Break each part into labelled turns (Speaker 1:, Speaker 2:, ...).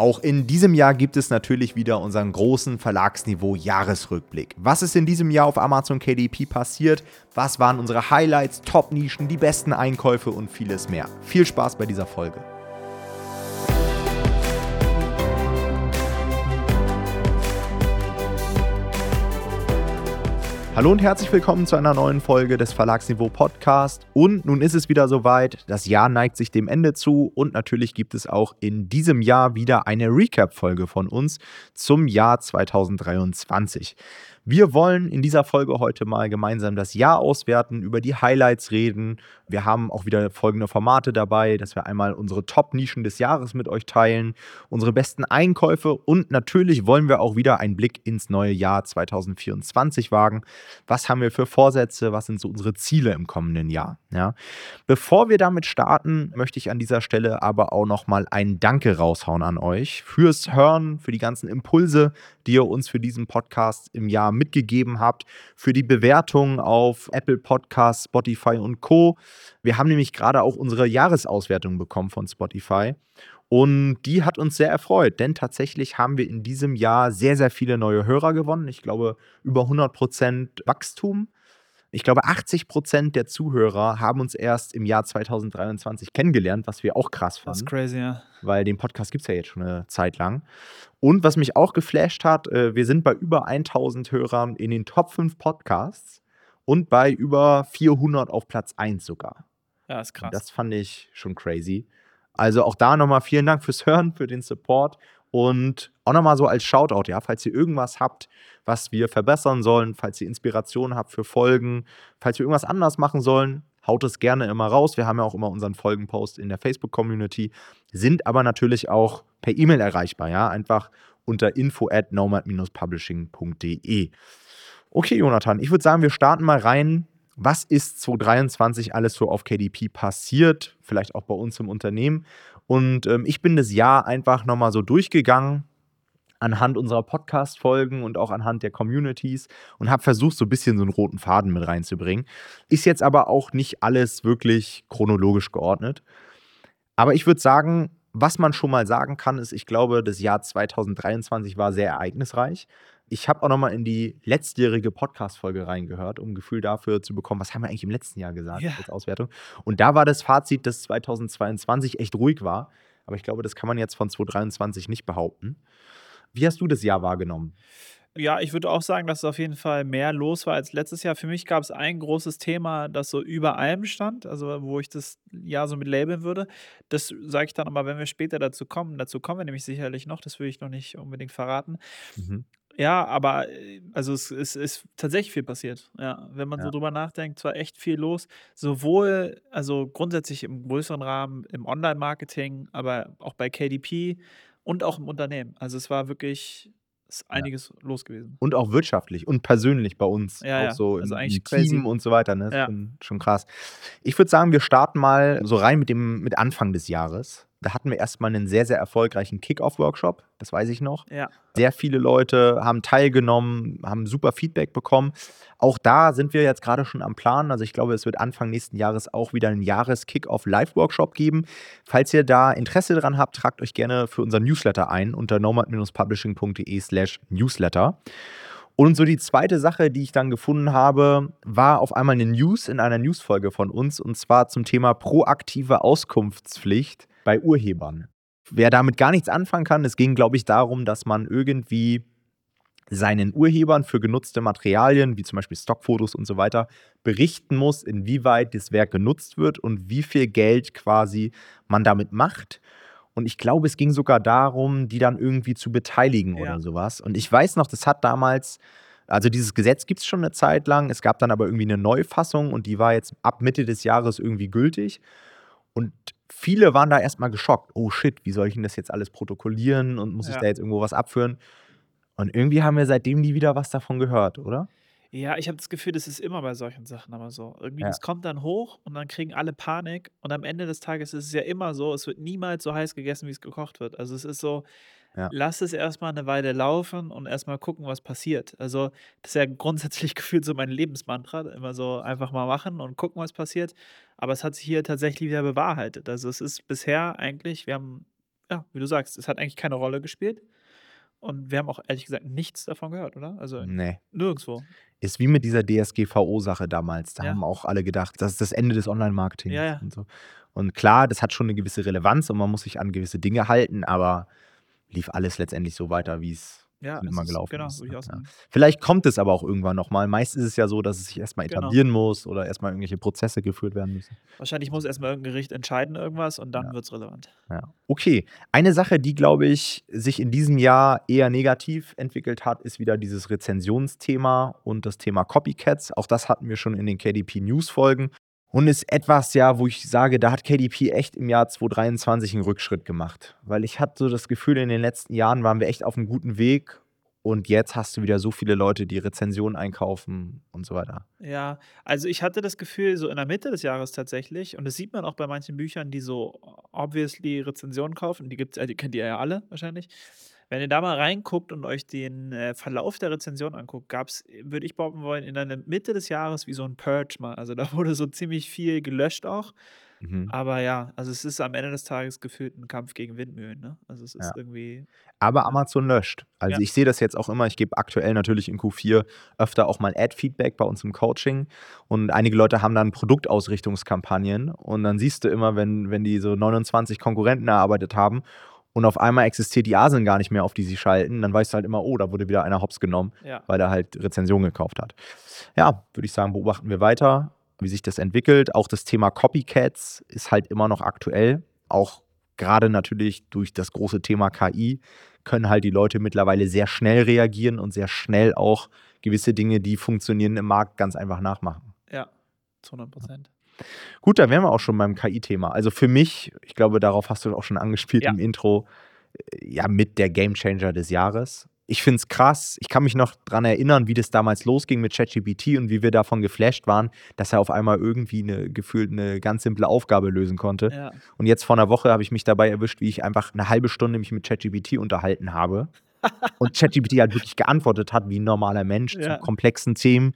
Speaker 1: Auch in diesem Jahr gibt es natürlich wieder unseren großen Verlagsniveau-Jahresrückblick. Was ist in diesem Jahr auf Amazon KDP passiert? Was waren unsere Highlights, Top-Nischen, die besten Einkäufe und vieles mehr? Viel Spaß bei dieser Folge. Hallo und herzlich willkommen zu einer neuen Folge des Verlagsniveau Podcast. Und nun ist es wieder soweit. Das Jahr neigt sich dem Ende zu und natürlich gibt es auch in diesem Jahr wieder eine Recap-Folge von uns zum Jahr 2023. Wir wollen in dieser Folge heute mal gemeinsam das Jahr auswerten, über die Highlights reden. Wir haben auch wieder folgende Formate dabei, dass wir einmal unsere Top-Nischen des Jahres mit euch teilen, unsere besten Einkäufe und natürlich wollen wir auch wieder einen Blick ins neue Jahr 2024 wagen. Was haben wir für Vorsätze? Was sind so unsere Ziele im kommenden Jahr? Ja. Bevor wir damit starten, möchte ich an dieser Stelle aber auch nochmal ein Danke raushauen an euch fürs Hören, für die ganzen Impulse, die ihr uns für diesen Podcast im Jahr mitgegeben habt, für die Bewertung auf Apple Podcasts, Spotify und Co. Wir haben nämlich gerade auch unsere Jahresauswertung bekommen von Spotify. Und die hat uns sehr erfreut, denn tatsächlich haben wir in diesem Jahr sehr, sehr viele neue Hörer gewonnen. Ich glaube, über 100 Prozent Wachstum. Ich glaube, 80 Prozent der Zuhörer haben uns erst im Jahr 2023 kennengelernt, was wir auch krass fanden.
Speaker 2: Das ist crazy, ja.
Speaker 1: Weil den Podcast gibt es ja jetzt schon eine Zeit lang. Und was mich auch geflasht hat, äh, wir sind bei über 1000 Hörern in den Top 5 Podcasts und bei über 400 auf Platz 1 sogar.
Speaker 2: Ja, ist krass.
Speaker 1: Das fand ich schon crazy. Also auch da nochmal vielen Dank fürs Hören, für den Support und auch nochmal so als Shoutout, ja, falls ihr irgendwas habt, was wir verbessern sollen, falls ihr Inspiration habt für Folgen, falls wir irgendwas anders machen sollen, haut es gerne immer raus. Wir haben ja auch immer unseren Folgenpost in der Facebook-Community, sind aber natürlich auch per E-Mail erreichbar, ja, einfach unter info at nomad-publishing.de. Okay, Jonathan, ich würde sagen, wir starten mal rein. Was ist 2023 alles so auf KDP passiert? Vielleicht auch bei uns im Unternehmen. Und ähm, ich bin das Jahr einfach nochmal so durchgegangen anhand unserer Podcast-Folgen und auch anhand der Communities und habe versucht, so ein bisschen so einen roten Faden mit reinzubringen. Ist jetzt aber auch nicht alles wirklich chronologisch geordnet. Aber ich würde sagen, was man schon mal sagen kann, ist, ich glaube, das Jahr 2023 war sehr ereignisreich. Ich habe auch noch mal in die letztjährige Podcast-Folge reingehört, um ein Gefühl dafür zu bekommen, was haben wir eigentlich im letzten Jahr gesagt
Speaker 2: Ja.
Speaker 1: als Auswertung. Und da war das Fazit, dass 2022 echt ruhig war. Aber ich glaube, das kann man jetzt von 2023 nicht behaupten. Wie hast du das Jahr wahrgenommen?
Speaker 2: Ja, ich würde auch sagen, dass es auf jeden Fall mehr los war als letztes Jahr. Für mich gab es ein großes Thema, das so über allem stand, also wo ich das Jahr so mit labeln würde. Das sage ich dann aber, wenn wir später dazu kommen. Dazu kommen wir nämlich sicherlich noch, das will ich noch nicht unbedingt verraten.
Speaker 1: Mhm.
Speaker 2: Ja, aber äh, also es, es ist tatsächlich viel passiert. Ja, wenn man so
Speaker 1: Ja.
Speaker 2: drüber nachdenkt, war echt viel los. Sowohl, also grundsätzlich im größeren Rahmen, im Online-Marketing, aber auch bei KDP und auch im Unternehmen. Also es war wirklich ist
Speaker 1: Ja.
Speaker 2: einiges los gewesen.
Speaker 1: Und auch wirtschaftlich und persönlich bei uns.
Speaker 2: Ja,
Speaker 1: auch
Speaker 2: ja.
Speaker 1: so
Speaker 2: Also
Speaker 1: im,
Speaker 2: eigentlich
Speaker 1: im
Speaker 2: crazy.
Speaker 1: Team und so weiter. Ne? Das ist
Speaker 2: Ja.
Speaker 1: schon, schon krass. Ich würde sagen, wir starten mal so rein mit dem mit Anfang des Jahres. Da hatten wir erstmal einen sehr, sehr erfolgreichen Kick-Off-Workshop. Das weiß ich noch.
Speaker 2: Ja.
Speaker 1: Sehr viele Leute haben teilgenommen, haben super Feedback bekommen. Auch da sind wir jetzt gerade schon am Plan. Also ich glaube, es wird Anfang nächsten Jahres auch wieder einen Jahres-Kick-Off-Live-Workshop geben. Falls ihr da Interesse dran habt, tragt euch gerne für unseren Newsletter ein unter nomad-publishing.de slash newsletter. Und so die zweite Sache, die ich dann gefunden habe, war auf einmal eine News in einer Newsfolge von uns und zwar zum Thema proaktive Auskunftspflicht bei Urhebern. Wer damit gar nichts anfangen kann, es ging, glaube ich, darum, dass man irgendwie seinen Urhebern für genutzte Materialien, wie zum Beispiel Stockfotos und so weiter, berichten muss, inwieweit das Werk genutzt wird und wie viel Geld quasi man damit macht. Und ich glaube, es ging sogar darum, die dann irgendwie zu beteiligen
Speaker 2: Ja.
Speaker 1: oder sowas. Und ich weiß noch, das hat damals, also dieses Gesetz gibt es schon eine Zeit lang, es gab dann aber irgendwie eine Neufassung und die war jetzt ab Mitte des Jahres irgendwie gültig. Und viele waren da erstmal geschockt. Oh shit, wie soll ich denn das jetzt alles protokollieren und muss ich
Speaker 2: Ja.
Speaker 1: da jetzt irgendwo was abführen? Und irgendwie haben wir seitdem nie wieder was davon gehört, oder?
Speaker 2: Ja, ich habe das Gefühl, das ist immer bei solchen Sachen aber so. Irgendwie,
Speaker 1: Ja.
Speaker 2: das kommt dann hoch und dann kriegen alle Panik und am Ende des Tages ist es ja immer so, es wird niemals so heiß gegessen, wie es gekocht wird. Also es ist so,
Speaker 1: Ja.
Speaker 2: lass es erstmal eine Weile laufen und erstmal gucken, was passiert. Also das ist ja grundsätzlich gefühlt so mein Lebensmantra, immer so einfach mal machen und gucken, was passiert. Aber es hat sich hier tatsächlich wieder bewahrheitet. Also es ist bisher eigentlich, wir haben ja, wie du sagst, es hat eigentlich keine Rolle gespielt. Und wir haben auch ehrlich gesagt nichts davon gehört, oder? Also
Speaker 1: Ne.
Speaker 2: nirgendwo.
Speaker 1: Ist wie mit dieser DSGVO-Sache damals. Da
Speaker 2: Ja.
Speaker 1: haben auch alle gedacht, das ist das Ende des
Speaker 2: Ja,
Speaker 1: Online-Marketings
Speaker 2: ja.
Speaker 1: und so. Und klar, das hat schon 'ne gewisse Relevanz und man muss sich an gewisse Dinge halten, aber lief alles letztendlich so weiter,
Speaker 2: Ja,
Speaker 1: schon
Speaker 2: es
Speaker 1: immer
Speaker 2: ist
Speaker 1: gelaufen
Speaker 2: genau,
Speaker 1: ist, ne? Ja. Vielleicht kommt es aber auch irgendwann noch mal. Meist ist es ja so, dass es sich erst mal
Speaker 2: Genau.
Speaker 1: etablieren muss oder erst mal irgendwelche Prozesse geführt werden müssen.
Speaker 2: Wahrscheinlich muss erst mal irgend 'n Gericht entscheiden irgendwas und dann
Speaker 1: Ja.
Speaker 2: wird's relevant.
Speaker 1: Ja. Okay, eine Sache, die, glaube ich, sich in diesem Jahr eher negativ entwickelt hat, ist wieder dieses Rezensionsthema und das Thema Copycats. Auch das hatten wir schon in den KDP-News-Folgen und ist etwas, ja, wo ich sage, da hat KDP echt im Jahr 2023 'n Rückschritt gemacht. Weil ich hatte so das Gefühl, in den letzten Jahren waren wir echt auf 'm guten Weg und jetzt hast du wieder so viele Leute, die Rezensionen einkaufen und so weiter.
Speaker 2: Ja, also ich hatte das Gefühl, so in der Mitte des Jahres tatsächlich und das sieht man auch bei manchen Büchern, die so obviously Rezensionen kaufen, die gibt's ja die kennt ihr ja alle wahrscheinlich. Wenn ihr da mal reinguckt und euch den, äh, Verlauf der Rezension anguckt, gab's, würde ich behaupten wollen, in der Mitte des Jahres wie so 'n Purge mal. Also, da wurde so ziemlich viel gelöscht auch.
Speaker 1: Mhm.
Speaker 2: Aber ja, also es ist am Ende des Tages gefühlt 'n Kampf gegen Windmühlen, ne? Also, es
Speaker 1: Ja.
Speaker 2: ist irgendwie
Speaker 1: Aber
Speaker 2: ja.
Speaker 1: Amazon löscht. Also,
Speaker 2: Ja.
Speaker 1: ich sehe das jetzt auch immer ich gebe aktuell natürlich in Q4 öfter auch mal Ad-Feedback bei uns im Coaching und einige Leute haben dann Produktausrichtungskampagnen und dann siehst du immer, wenn wenn die so 29 Konkurrenten erarbeitet haben und auf einmal existiert die ASIN gar nicht mehr, auf die sie schalten, dann weißt du halt immer: „Oh, da wurde wieder einer hops genommen,
Speaker 2: Ja.
Speaker 1: weil er halt Rezensionen gekauft hat.“ Ja, würde ich sagen, beobachten wir weiter, wie sich das entwickelt. Auch das Thema Copycats ist halt immer noch aktuell. Auch grade natürlich durch das große Thema KI können halt die Leute mittlerweile sehr schnell reagieren und sehr schnell auch gewisse Dinge, die funktionieren im Markt, ganz einfach nachmachen.
Speaker 2: Ja, zu 100
Speaker 1: Gut, da wären wir auch schon beim KI-Thema. Also, für mich, ich glaube, darauf hast du auch schon angespielt
Speaker 2: Ja.
Speaker 1: im Intro, ja, mit der Gamechanger des Jahres. Ich finde es krass. Ich kann mich noch dran erinnern, wie das damals losging mit ChatGPT und wie wir davon geflasht waren, dass er auf einmal irgendwie 'ne gefühlt 'ne ganz simple Aufgabe lösen konnte.
Speaker 2: Ja.
Speaker 1: Und jetzt vor 'ner Woche habe ich mich dabei erwischt, wie ich einfach 'ne halbe Stunde mich mit ChatGPT unterhalten habe und ChatGPT halt wirklich geantwortet hat wie 'n normaler Mensch zu
Speaker 2: Ja.
Speaker 1: komplexen Themen.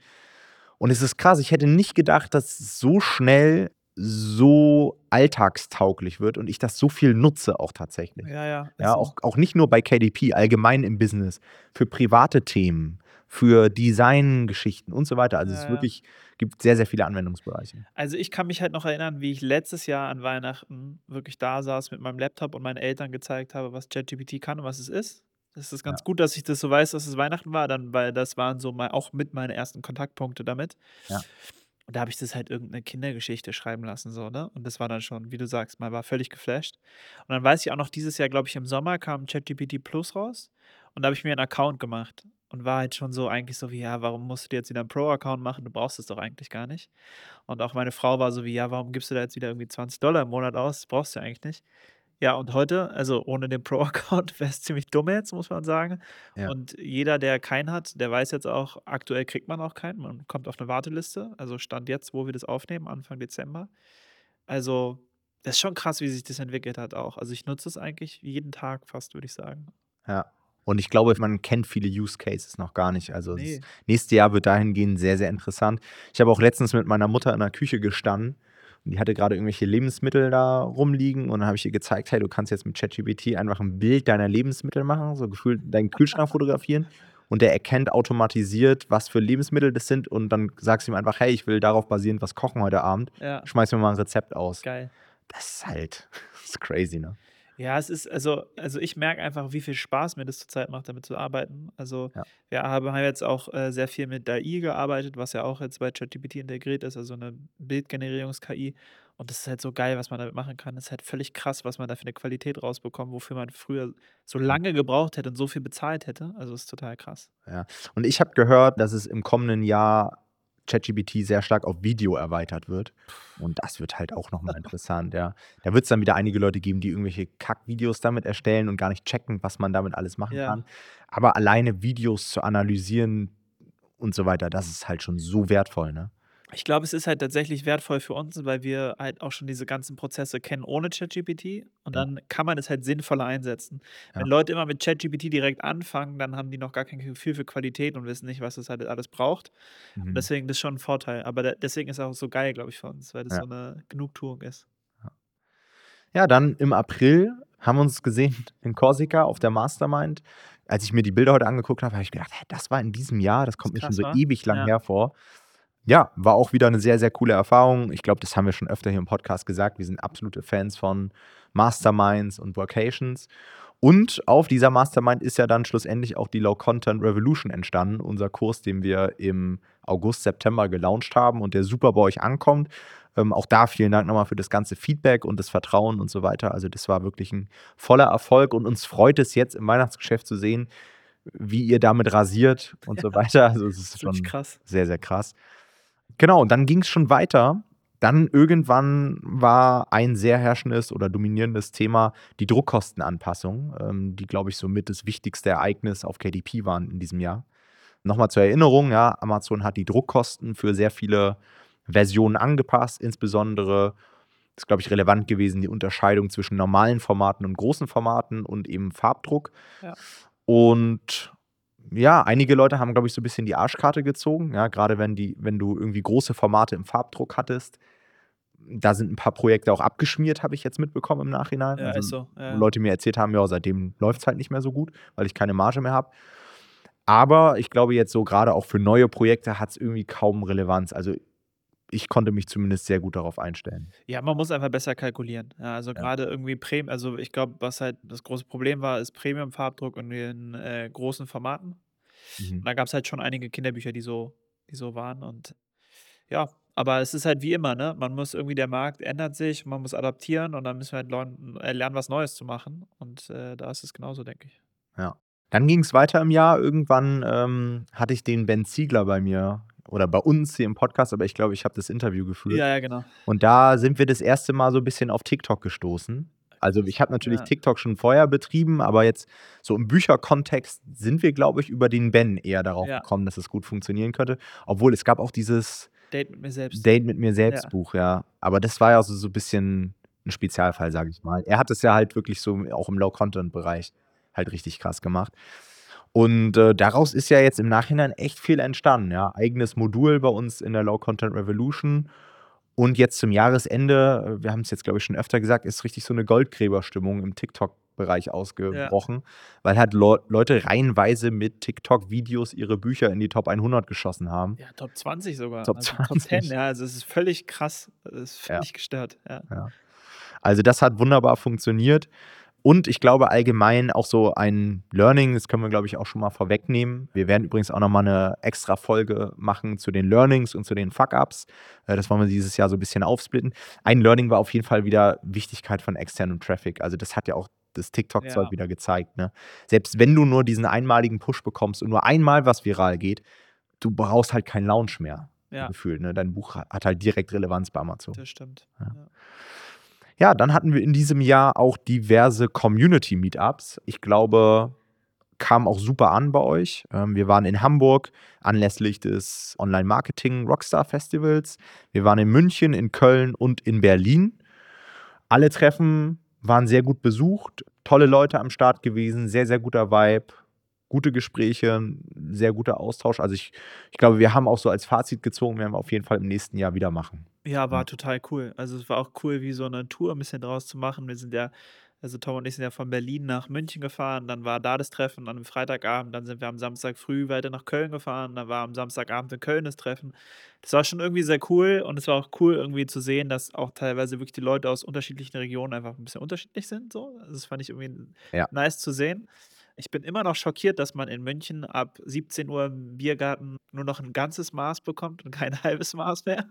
Speaker 1: Und es ist krass, ich hätte nicht gedacht, dass es so schnell so alltagstauglich wird und ich das so viel nutze auch tatsächlich.
Speaker 2: Ja, ja,
Speaker 1: Ja, auch auch nicht nur bei KDP, allgemein im Business, für private Themen, für Designgeschichten und so weiter. Also, es
Speaker 2: Ja, ja.
Speaker 1: wirklich gibt sehr, sehr viele Anwendungsbereiche.
Speaker 2: Also, ich kann mich halt noch erinnern, wie ich letztes Jahr an Weihnachten wirklich da saß mit meinem Laptop und meinen Eltern gezeigt habe, was ChatGPT kann und was es ist. Es ist ganz
Speaker 1: Ja.
Speaker 2: gut, dass ich das so weiß, dass es Weihnachten war, dann weil das waren so mei auch mit meine ersten Kontaktpunkte damit.
Speaker 1: Ja.
Speaker 2: Und da habe ich das halt irgend 'ne Kindergeschichte schreiben lassen so, ne? Und das war dann schon, wie du sagst, man war völlig geflasht. Und dann weiß ich auch noch, dieses Jahr, glaube ich, im Sommer kam ChatGPT Plus raus und da habe ich mir 'n Account gemacht und war halt schon so eigentlich so wie: „Ja, warum musst du dir jetzt wieder 'n Pro-Account machen? Du brauchst es doch eigentlich gar nicht.“ Und auch meine Frau war so wie: „Ja, warum gibst du da jetzt wieder irgendwie 20 im Monat aus? Das brauchst du ja eigentlich nicht.“ Ja, und heute also, ohne den Pro-Account wäre es ziemlich dumm jetzt, muss man sagen.
Speaker 1: Ja.
Speaker 2: Und jeder, der keinen hat, der weiß jetzt auch, aktuell kriegt man auch keinen. Man kommt auf 'ne Warteliste. Also, Stand jetzt, wo wir das aufnehmen, Anfang Dezember. Also, das ist schon krass, wie sich das entwickelt hat auch. Also, ich nutze es eigentlich jeden Tag fast, würde ich sagen.
Speaker 1: Ja. Und ich glaube, man kennt viele Use Cases noch gar nicht. Also, das
Speaker 2: Ne.
Speaker 1: nächste Jahr wird dahingehend sehr, sehr interessant. Ich habe auch letztens mit meiner Mutter in der Küche gestanden und die hatte grade irgendwelche Lebensmittel da rumliegen und dann habe ich ihr gezeigt: „Hey, du kannst jetzt mit ChatGPT einfach 'n Bild deiner Lebensmittel machen, so gefühlt deinen Kühlschrank fotografieren und der erkennt automatisiert, was für Lebensmittel das sind und dann sagst du ihm einfach: „Hey, ich will darauf basierend was kochen heute Abend.
Speaker 2: Ja.
Speaker 1: Schmeiß mir mal 'n Rezept aus.“
Speaker 2: Geil.
Speaker 1: Das ist halt das ist crazy, ne?
Speaker 2: Ja, es ist also also, ich merke einfach, wie viel Spaß mir das zurzeit macht, damit zu arbeiten. Also,
Speaker 1: Ja.
Speaker 2: wir haben jetzt auch, äh, sehr viel mit AI gearbeitet, was ja auch jetzt bei ChatGPT integriert ist, also 'ne Bildgenerierungs-KI. Und das ist halt so geil, was man damit machen kann. Das ist halt völlig krass, was man da für 'ne Qualität rausbekommt, wofür man früher so lange gebraucht hätte und so viel bezahlt hätte. Also, ist total krass.
Speaker 1: Ja. Und ich habe gehört, dass es im kommenden Jahr ChatGPT sehr stark auf Video erweitert wird. Und das wird halt auch noch mal interessant, ja. Da wird's dann wieder einige Leute geben, die irgendwelche Kackvideos damit erstellen und gar nicht checken, was man damit alles machen
Speaker 2: Ja.
Speaker 1: kann. Aber alleine Videos zu analysieren und so weiter, das ist halt schon so wertvoll, ne?
Speaker 2: Ich glaube, es ist halt tatsächlich wertvoll für uns, weil wir halt auch schon diese ganzen Prozesse kennen ohne ChatGPT und
Speaker 1: Ja.
Speaker 2: dann kann man es halt sinnvoller einsetzen. Wenn
Speaker 1: Ja.
Speaker 2: Leute immer mit ChatGPT direkt anfangen, dann haben die noch gar kein Gefühl für Qualität und wissen nicht, was es halt alles braucht. Und
Speaker 1: Mhm.
Speaker 2: deswegen das ist schon 'n Vorteil. Aber de deswegen ist es auch so geil, glaube ich, für uns, weil das
Speaker 1: Ja.
Speaker 2: so 'ne Genugtuung ist.
Speaker 1: Ja. Ja, dann im April haben uns gesehen in Korsika auf der Mastermind. Als ich mir die Bilder heute angeguckt habe, habe ich gedacht, das war in diesem Jahr, das kommt mir
Speaker 2: krass,
Speaker 1: schon so
Speaker 2: wa?
Speaker 1: ewig lang
Speaker 2: Ja.
Speaker 1: hervor. Ja, war auch wieder eine sehr, sehr coole Erfahrung. Ich glaube, das haben wir schon öfter hier im Podcast gesagt. Wir sind absolute Fans von Masterminds und Vocations. Und auf dieser Mastermind ist ja dann schlussendlich auch die Low Content Revolution entstanden, unser Kurs, den wir im August, September gelauncht haben und der super bei euch ankommt. Ähm, auch da vielen Dank nochmal für das ganze Feedback und das Vertrauen und so weiter. Also das war wirklich ein voller Erfolg und uns freut es jetzt im Weihnachtsgeschäft zu sehen, wie ihr damit rasiert und so weiter. Also es ist schon
Speaker 2: krass.
Speaker 1: sehr, sehr krass. Genau, und dann ging es schon weiter. Dann irgendwann war ein sehr herrschendes oder dominierendes Thema die Druckkostenanpassung, ähm, die, glaube ich, somit das wichtigste Ereignis auf KDP waren in diesem Jahr. Nochmal zur Erinnerung, ja, Amazon hat die Druckkosten für sehr viele Versionen angepasst, insbesondere ist, glaube ich, relevant gewesen, die Unterscheidung zwischen normalen Formaten und großen Formaten und eben Farbdruck.
Speaker 2: Ja.
Speaker 1: Und ja, einige Leute haben, glaube ich, so ein bisschen die Arschkarte gezogen. Ja, gerade wenn, die, wenn du irgendwie große Formate im Farbdruck hattest. Da sind ein paar Projekte auch abgeschmiert, habe ich jetzt mitbekommen im Nachhinein.
Speaker 2: Ja,
Speaker 1: also,
Speaker 2: ist so. Ja.
Speaker 1: Leute mir erzählt haben, ja, seitdem läuft es halt nicht mehr so gut, weil ich keine Marge mehr habe. Aber ich glaube jetzt so gerade auch für neue Projekte hat es irgendwie kaum Relevanz. Also ich konnte mich zumindest sehr gut darauf einstellen.
Speaker 2: Ja, man muss einfach besser kalkulieren. Ja, also
Speaker 1: Ja.
Speaker 2: gerade irgendwie Premium, also ich glaube, was halt das große Problem war, ist Premium-Farbdruck in den äh, großen Formaten.
Speaker 1: Mhm.
Speaker 2: Und da gab es halt schon einige Kinderbücher, die so, die so waren. Und ja, aber es ist halt wie immer, ne? Man muss irgendwie, der Markt ändert sich, man muss adaptieren und dann müssen wir halt leun- äh, lernen, was Neues zu machen. Und äh, da ist es genauso, denke ich.
Speaker 1: Ja. Dann ging es weiter im Jahr. Irgendwann ähm, hatte ich den Ben Ziegler bei mir oder bei uns hier im Podcast, aber ich glaube, ich habe das Interview geführt.
Speaker 2: Ja, ja, genau.
Speaker 1: Und da sind wir das erste Mal so ein bisschen auf TikTok gestoßen. Also ich habe natürlich
Speaker 2: Ja.
Speaker 1: TikTok schon vorher betrieben, aber jetzt so im Bücherkontext sind wir, glaube ich, über den Ben eher darauf
Speaker 2: Ja.
Speaker 1: gekommen, dass es gut funktionieren könnte. Obwohl es gab auch dieses
Speaker 2: Date mit mir selbst.
Speaker 1: Date mit mir selbst
Speaker 2: Ja.
Speaker 1: Buch, ja. Aber das war ja so, so ein bisschen ein Spezialfall, sage ich mal. Er hat es ja halt wirklich so auch im Low-Content-Bereich halt richtig krass gemacht. Und äh, daraus ist ja jetzt im Nachhinein echt viel entstanden. Ja. Eigenes Modul bei uns in der Low-Content Revolution. Und jetzt zum Jahresende, äh, wir haben es jetzt, glaube ich, schon öfter gesagt, ist richtig so eine Goldgräberstimmung im TikTok-Bereich ausgebrochen, weil halt Leu- Leute reihenweise mit TikTok-Videos ihre Bücher in die Top 100 geschossen haben.
Speaker 2: Ja, Top 20 sogar.
Speaker 1: Top
Speaker 2: also Top 10,
Speaker 1: 20.
Speaker 2: ja. Also es ist völlig krass. Es ist
Speaker 1: Ja.
Speaker 2: völlig gestört. Ja.
Speaker 1: Also das hat wunderbar funktioniert. Und ich glaube allgemein auch so ein Learning, das können wir, glaube ich, auch schon mal vorwegnehmen. Wir werden übrigens auch nochmal eine extra Folge machen zu den Learnings und zu den Fuck-Ups. Äh, Das wollen wir dieses Jahr so ein bisschen aufsplitten. Ein Learning war auf jeden Fall wieder Wichtigkeit von externem Traffic. Also das hat ja auch das TikTok-Zeug
Speaker 2: Ja.
Speaker 1: wieder gezeigt. Ne? Selbst wenn du nur diesen einmaligen Push bekommst und nur einmal was viral geht, du brauchst halt keinen Launch mehr.
Speaker 2: Ja,
Speaker 1: Gefühlt. Ne? Dein Buch hat halt direkt Relevanz bei Amazon.
Speaker 2: das stimmt.
Speaker 1: Ja.
Speaker 2: Ja.
Speaker 1: Dann hatten wir in diesem Jahr auch diverse Community-Meetups. Ich glaube, kam auch super an bei euch. Ähm, wir waren in Hamburg anlässlich des Online-Marketing Rockstar Festivals. Wir waren in München, in Köln und in Berlin. Alle Treffen waren sehr gut besucht, tolle Leute am Start gewesen, sehr, sehr guter Vibe, gute Gespräche, sehr guter Austausch. Also ich, ich glaube, wir haben auch so als Fazit gezogen, werden wir auf jeden Fall im nächsten Jahr wieder machen.
Speaker 2: Ja, war total cool. Also es war auch cool, wie so eine Tour ein bisschen draus zu machen. Wir sind ja, also Tom und ich sind ja von Berlin nach München gefahren, dann war da das Treffen an einem Freitagabend, dann sind wir am Samstag früh weiter nach Köln gefahren, dann war am Samstagabend in Köln das Treffen. Das war schon irgendwie sehr cool und es war auch cool irgendwie zu sehen, dass auch teilweise wirklich die Leute aus unterschiedlichen Regionen einfach ein bisschen unterschiedlich sind. So. Also das fand ich irgendwie
Speaker 1: Ja.
Speaker 2: nice zu sehen. Ich bin immer noch schockiert, dass man in München ab 17 Uhr im Biergarten nur noch ein ganzes Maß bekommt und kein halbes Maß mehr.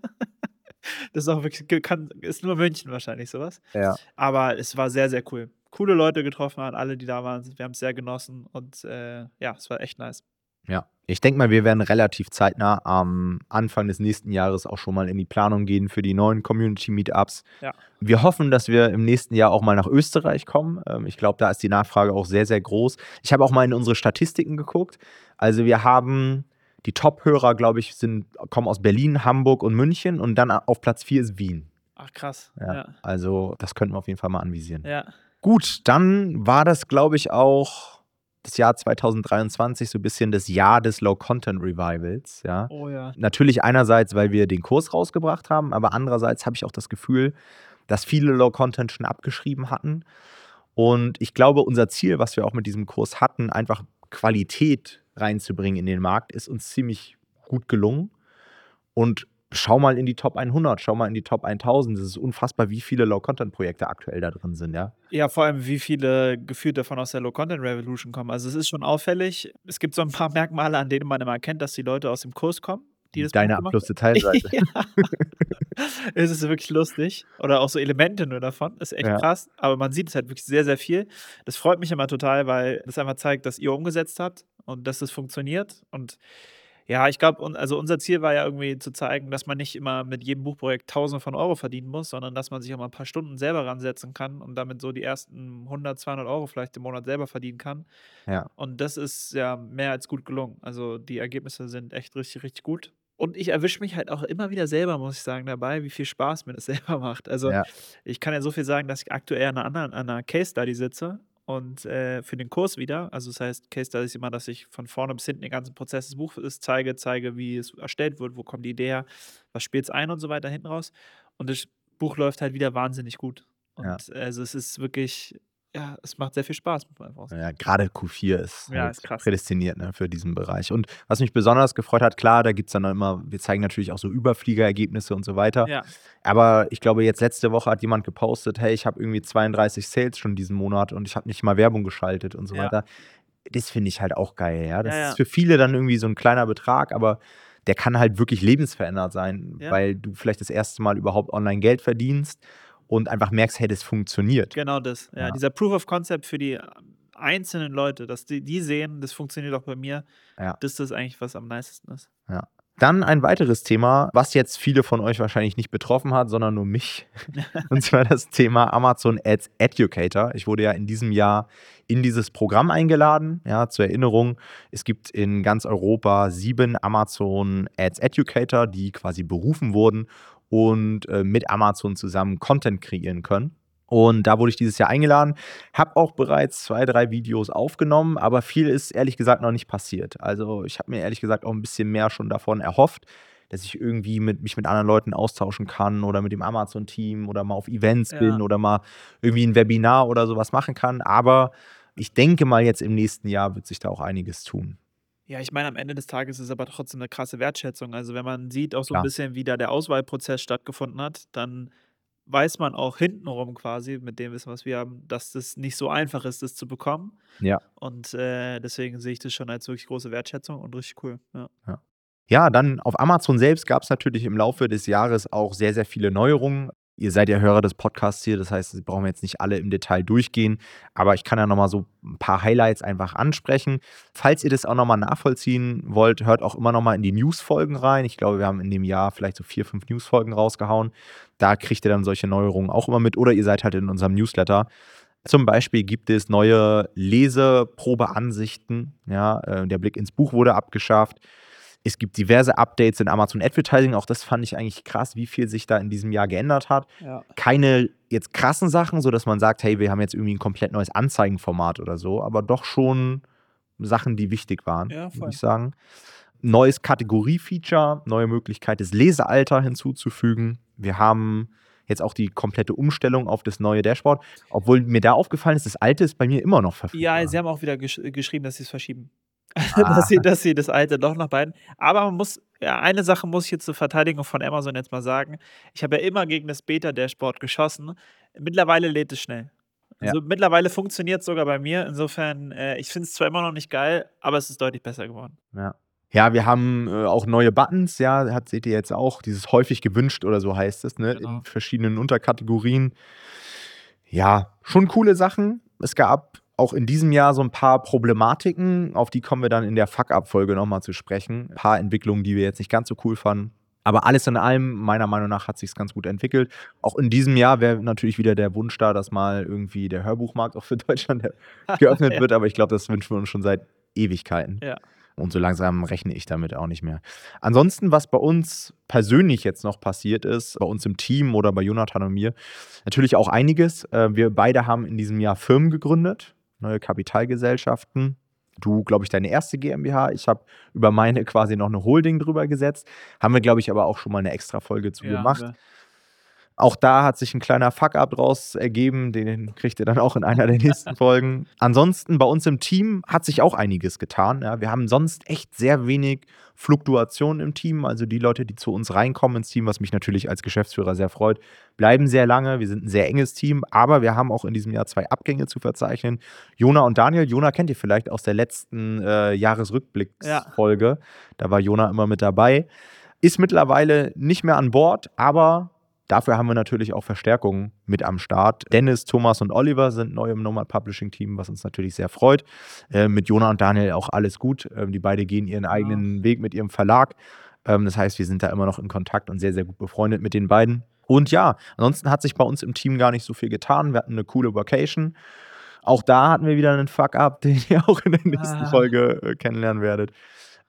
Speaker 2: Das ist auch wirklich, kann, ist nur München wahrscheinlich sowas.
Speaker 1: Ja.
Speaker 2: Aber es war sehr, sehr cool. Coole Leute getroffen an alle, die da waren. Wir haben es sehr genossen und äh, ja, es war echt nice.
Speaker 1: Ja, ich denke mal, wir werden relativ zeitnah am Anfang des nächsten Jahres auch schon mal in die Planung gehen für die neuen Community-Meetups.
Speaker 2: Ja.
Speaker 1: Wir hoffen, dass wir im nächsten Jahr auch mal nach Österreich kommen. Ähm, ich glaube, da ist die Nachfrage auch sehr, sehr groß. Ich habe auch mal in unsere Statistiken geguckt. Also wir haben die Top-Hörer, glaube ich, sind, kommen aus Berlin, Hamburg und München und dann auf Platz 4 ist Wien.
Speaker 2: Ach, krass.
Speaker 1: Ja.
Speaker 2: Ja.
Speaker 1: Also das könnten wir auf jeden Fall mal anvisieren.
Speaker 2: Ja.
Speaker 1: Gut, dann war das, glaube ich, auch das Jahr 2023 so ein bisschen das Jahr des Low-Content-Revivals. Ja.
Speaker 2: Oh ja.
Speaker 1: Natürlich einerseits, weil wir den Kurs rausgebracht haben, aber andererseits habe ich auch das Gefühl, dass viele Low-Content schon abgeschrieben hatten. Und ich glaube, unser Ziel, was wir auch mit diesem Kurs hatten, einfach Qualität reinzubringen in den Markt, ist uns ziemlich gut gelungen. Und schau mal in die Top 100, schau mal in die Top 1000. Es ist unfassbar, wie viele Low-Content-Projekte aktuell da drin sind, ja.
Speaker 2: Ja, vor allem, wie viele gefühlt davon aus der Low-Content-Revolution kommen. Also, es ist schon auffällig. Es gibt so ein paar Merkmale, an denen man immer erkennt, dass die Leute aus dem Kurs kommen, die das
Speaker 1: Deine. Abschlussdetailseite.
Speaker 2: Ja. Es ist wirklich lustig. Oder auch so Elemente nur davon. Ist echt
Speaker 1: Ja.
Speaker 2: krass. Aber man sieht es halt wirklich sehr, sehr viel. Das freut mich immer total, weil das einfach zeigt, dass ihr umgesetzt habt und dass es funktioniert. Und ja, ich glaube, also, unser Ziel war ja irgendwie zu zeigen, dass man nicht immer mit jedem Buchprojekt Tausende von Euro verdienen muss, sondern dass man sich auch mal 'n paar Stunden selber ransetzen kann und damit so die ersten 100, 200 Euro vielleicht im Monat selber verdienen kann.
Speaker 1: Ja.
Speaker 2: Und das ist ja mehr als gut gelungen. Also, die Ergebnisse sind echt richtig, richtig gut. Und ich erwische mich halt auch immer wieder selber, muss ich sagen, dabei, wie viel Spaß mir das selber macht. Also,
Speaker 1: Ja.
Speaker 2: ich kann ja so viel sagen, dass ich aktuell an 'ner anderen an 'ner Case Study sitze und, äh, für den Kurs wieder. Also, das heißt, Case Study ist immer, dass ich von vorne bis hinten den ganzen Prozess des Buches zeige, zeige, wie es erstellt wird, wo kommt die Idee her, was spielt's ein und so weiter hinten raus. Und das Buch läuft halt wieder wahnsinnig gut.
Speaker 1: Ja.
Speaker 2: Und, also, es ist wirklich ja, es macht sehr viel Spaß.
Speaker 1: Ja, grade Q4 ist
Speaker 2: Ja,
Speaker 1: halt
Speaker 2: ist
Speaker 1: prädestiniert, ne, für diesen Bereich. Und was mich besonders gefreut hat, klar, da gibt's dann immer wir zeigen natürlich auch so Überfliegerergebnisse und so weiter.
Speaker 2: Ja.
Speaker 1: Aber ich glaube, jetzt letzte Woche hat jemand gepostet: „Hey, ich habe irgendwie 32 Sales schon diesen Monat und ich habe nicht mal Werbung geschaltet“ und so
Speaker 2: Ja.
Speaker 1: weiter. Das finde ich halt auch geil, ja. Das ist für viele dann irgendwie so 'n kleiner Betrag, aber der kann halt wirklich lebensverändernd sein, weil du vielleicht das erste Mal überhaupt online Geld verdienst und einfach merkst: „Hey, das funktioniert.“
Speaker 2: Genau das. Ja,
Speaker 1: Ja.
Speaker 2: dieser Proof of Concept für die, ähm, einzelnen Leute, dass die die sehen, das funktioniert auch bei mir.
Speaker 1: Ja.
Speaker 2: Das ist eigentlich, was am nicesten ist.
Speaker 1: Ja. Dann ein weiteres Thema, was jetzt viele von euch wahrscheinlich nicht betroffen hat, sondern nur mich. Und zwar das Thema Amazon Ads Educator. Ich wurde ja in diesem Jahr in dieses Programm eingeladen. Ja, zur Erinnerung, es gibt in ganz Europa 7 Amazon Ads Educator, die quasi berufen wurden und, äh, mit Amazon zusammen Content kreieren können. Und da wurde ich dieses Jahr eingeladen, habe auch bereits 2, 3 Videos aufgenommen, aber viel ist ehrlich gesagt noch nicht passiert. Also, ich habe mir ehrlich gesagt auch 'n bisschen mehr schon davon erhofft, dass ich irgendwie mit mich mit anderen Leuten austauschen kann oder mit dem Amazon-Team oder mal auf Events bin
Speaker 2: Ja.
Speaker 1: oder mal irgendwie 'n Webinar oder so was machen kann. Aber ich denke mal, jetzt im nächsten Jahr wird sich da auch einiges tun.
Speaker 2: Ja, ich meine, am Ende des Tages ist es aber trotzdem 'ne krasse Wertschätzung. Also, wenn man sieht auch so 'n
Speaker 1: Klar.
Speaker 2: bisschen, wie da der Auswahlprozess stattgefunden hat, dann weiß man auch hintenrum quasi mit dem Wissen, was wir haben, dass das nicht so einfach ist, das zu bekommen.
Speaker 1: Ja.
Speaker 2: Und, äh, deswegen sehe ich das schon als wirklich große Wertschätzung und richtig cool, ja.
Speaker 1: Ja. Ja, dann auf Amazon selbst gab's natürlich im Laufe des Jahres auch sehr, sehr viele Neuerungen. Ihr seid ja Hörer des Podcasts hier, das heißt, das brauchen jetzt nicht alle im Detail durchgehen, aber ich kann ja noch mal so 'n paar Highlights einfach ansprechen. Falls ihr das auch noch mal nachvollziehen wollt, hört auch immer noch mal in die Newsfolgen rein. Ich glaube, wir haben in dem Jahr vielleicht so 4, 5 Newsfolgen rausgehauen. Da kriegt ihr dann solche Neuerungen auch immer mit oder ihr seid halt in unserem Newsletter. Zum Beispiel gibt es neue Leseprobeansichten, ja, äh, der Blick ins Buch wurde abgeschafft. Es gibt diverse Updates in Amazon Advertising, auch das fand ich eigentlich krass, wie viel sich da in diesem Jahr geändert hat.
Speaker 2: Ja.
Speaker 1: Keine jetzt krassen Sachen, sodass man sagt: „Hey, wir haben jetzt irgendwie 'n komplett neues Anzeigenformat“ oder so, aber doch schon Sachen, die wichtig waren,
Speaker 2: Ja,
Speaker 1: würde ich sagen. Neues Kategorie-Feature, neue Möglichkeit, das Lesealter hinzuzufügen. Wir haben jetzt auch die komplette Umstellung auf das neue Dashboard, obwohl mir da aufgefallen ist, das alte ist bei mir immer noch verfügbar.
Speaker 2: Ja, sie haben auch wieder gesch geschrieben, dass sie's verschieben.
Speaker 1: Ah.
Speaker 2: Dass sie dass sie das alte doch noch behalten. Aber man muss ja, eine Sache muss ich jetzt zur Verteidigung von Amazon jetzt mal sagen. Ich habe ja immer gegen das Beta-Dashboard geschossen. Mittlerweile lädt es schnell.
Speaker 1: Ja.
Speaker 2: Also, mittlerweile funktioniert's sogar bei mir. Insofern, äh, ich finde es zwar immer noch nicht geil, aber es ist deutlich besser geworden.
Speaker 1: Ja. Ja, wir haben, äh, auch neue Buttons, ja, hat seht ihr jetzt auch, dieses häufig gewünscht oder so heißt es, ne,
Speaker 2: Genau.
Speaker 1: in verschiedenen Unterkategorien. Ja, schon coole Sachen. Es gab auch in diesem Jahr so 'n paar Problematiken, auf die kommen wir dann in der Fuck-up-Folge noch mal zu sprechen. Paar Entwicklungen, die wir jetzt nicht ganz so cool fanden. Aber alles in allem, meiner Meinung nach, hat sich's ganz gut entwickelt. Auch in diesem Jahr wäre natürlich wieder der Wunsch da, dass mal irgendwie der Hörbuchmarkt auch für Deutschland geöffnet
Speaker 2: Ja.
Speaker 1: wird, aber ich glaube, das wünschen wir uns schon seit Ewigkeiten.
Speaker 2: Ja.
Speaker 1: Und so langsam rechne ich damit auch nicht mehr. Ansonsten, was bei uns persönlich jetzt noch passiert ist, bei uns im Team oder bei Jonathan und mir, natürlich auch einiges. Äh, wir beide haben in diesem Jahr Firmen gegründet, neue Kapitalgesellschaften. Du, glaube ich, deine erste GmbH. Ich habe über meine quasi noch 'ne Holding drüber gesetzt. Haben wir, glaube ich, aber auch schon mal 'ne Extrafolge zu
Speaker 2: Ja,
Speaker 1: gemacht.
Speaker 2: haben
Speaker 1: Auch da hat sich ein kleiner Fuck-up draus ergeben, den kriegt ihr dann auch in einer der nächsten Folgen. Ansonsten bei uns im Team hat sich auch einiges getan. Ja. Wir haben sonst echt sehr wenig Fluktuation im Team. Also die Leute, die zu uns reinkommen ins Team, was mich natürlich als Geschäftsführer sehr freut, bleiben sehr lange. Wir sind ein sehr enges Team, aber wir haben auch in diesem Jahr zwei Abgänge zu verzeichnen. Jona und Daniel. Jona kennt ihr vielleicht aus der letzten äh, Jahresrückblicksfolge. Ja. Da war Jona immer mit dabei. Ist mittlerweile nicht mehr an Bord, aber Dafür haben wir natürlich auch Verstärkungen mit am Start. Dennis, Thomas und Oliver sind neu im Nomad Publishing Team, was uns natürlich sehr freut. Äh, mit Jona und Daniel auch alles gut. Ähm, die beiden gehen ihren eigenen ja. Weg mit ihrem Verlag. Ähm, das heißt, wir sind da immer noch in Kontakt und sehr, sehr gut befreundet mit den beiden. Und ja, ansonsten hat sich bei uns im Team gar nicht so viel getan. Wir hatten eine coole Vacation. Auch da hatten wir wieder einen Fuck-up, den ihr auch in der nächsten ah. Folge äh, kennenlernen werdet.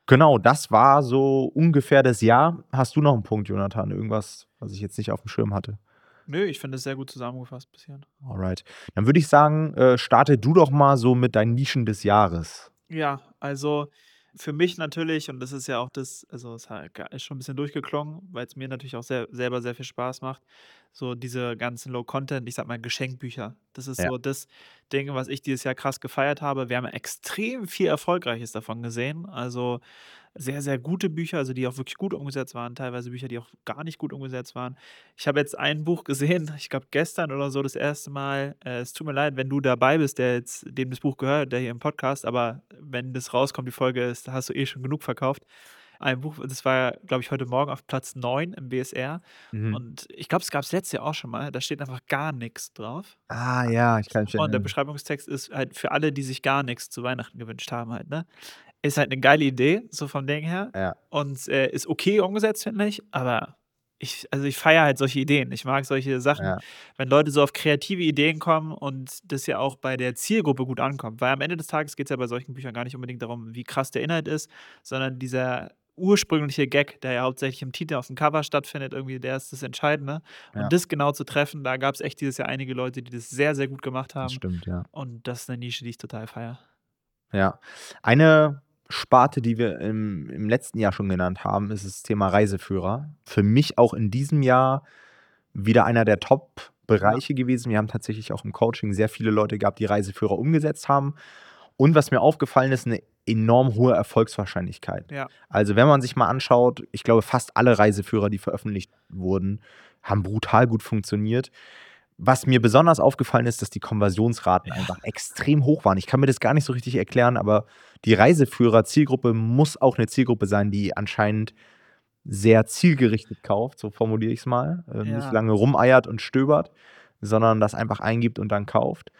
Speaker 1: Genau, das war so ungefähr das Jahr. Hast du noch einen Punkt, Jonathan? Irgendwas, was ich jetzt nicht auf dem Schirm hatte?
Speaker 2: Nö, ich finde es sehr gut zusammengefasst bisher.
Speaker 1: Alright. Dann würde ich sagen, äh, starte du doch mal so mit deinen Nischen des Jahres.
Speaker 2: Ja, also für mich natürlich, und das ist ja auch das, also es ist schon ein bisschen durchgeklungen, weil es mir natürlich auch sehr, selber sehr viel Spaß macht. So diese ganzen Low-Content, ich sag mal Geschenkbücher. Das ist Ja. so das Ding, was ich dieses Jahr krass gefeiert habe. Wir haben extrem viel Erfolgreiches davon gesehen. Also sehr, sehr gute Bücher, also die auch wirklich gut umgesetzt waren, teilweise Bücher, die auch gar nicht gut umgesetzt waren. Ich habe jetzt ein Buch gesehen, ich glaube gestern oder so das erste Mal. Äh, es tut mir leid, wenn du dabei bist, der jetzt dem das Buch gehört, der hier im Podcast, aber wenn das rauskommt, die Folge ist, hast du eh schon genug verkauft. Ein Buch, das war, glaube ich, heute Morgen auf Platz 9 im BSR. Mhm. Und ich glaube, es gab es letztes Jahr auch schon mal. Da steht einfach gar nichts drauf.
Speaker 1: Ah ja, ich kann
Speaker 2: schon. Und der Beschreibungstext ist halt für alle, die sich gar nichts zu Weihnachten gewünscht haben, halt, ne? Ist halt eine geile Idee, so vom Ding her.
Speaker 1: Ja.
Speaker 2: Und äh, ist okay umgesetzt, finde ich. Aber ich, also ich feiere halt solche Ideen. Ich mag solche Sachen, ja. wenn Leute so auf kreative Ideen kommen und das ja auch bei der Zielgruppe gut ankommt. Weil am Ende des Tages geht es ja bei solchen Büchern gar nicht unbedingt darum, wie krass der Inhalt ist, sondern dieser ursprüngliche Gag, der ja hauptsächlich im Titel auf dem Cover stattfindet, irgendwie, der ist das Entscheidende. Und ja. das genau zu treffen, da gab es echt dieses Jahr einige Leute, die das sehr, sehr gut gemacht haben. Das
Speaker 1: stimmt, ja.
Speaker 2: Und das ist eine Nische, die ich total feiere.
Speaker 1: Ja. Eine Sparte, die wir im, im letzten Jahr schon genannt haben, ist das Thema Reiseführer. Für mich auch in diesem Jahr wieder einer der Top-Bereiche ja. gewesen. Wir haben tatsächlich auch im Coaching sehr viele Leute gehabt, die Reiseführer umgesetzt haben. Und was mir aufgefallen ist, eine enorm hohe Erfolgswahrscheinlichkeit.
Speaker 2: Ja.
Speaker 1: Also wenn man sich mal anschaut, ich glaube, fast alle Reiseführer, die veröffentlicht wurden, haben brutal gut funktioniert. Was mir besonders aufgefallen ist, dass die Konversionsraten ja. einfach extrem hoch waren. Ich kann mir das gar nicht so richtig erklären, aber die Reiseführer-Zielgruppe muss auch eine Zielgruppe sein, die anscheinend sehr zielgerichtet kauft, so formuliere ich es mal. Äh, ja. Nicht lange rumeiert und stöbert, sondern das einfach eingibt und dann kauft.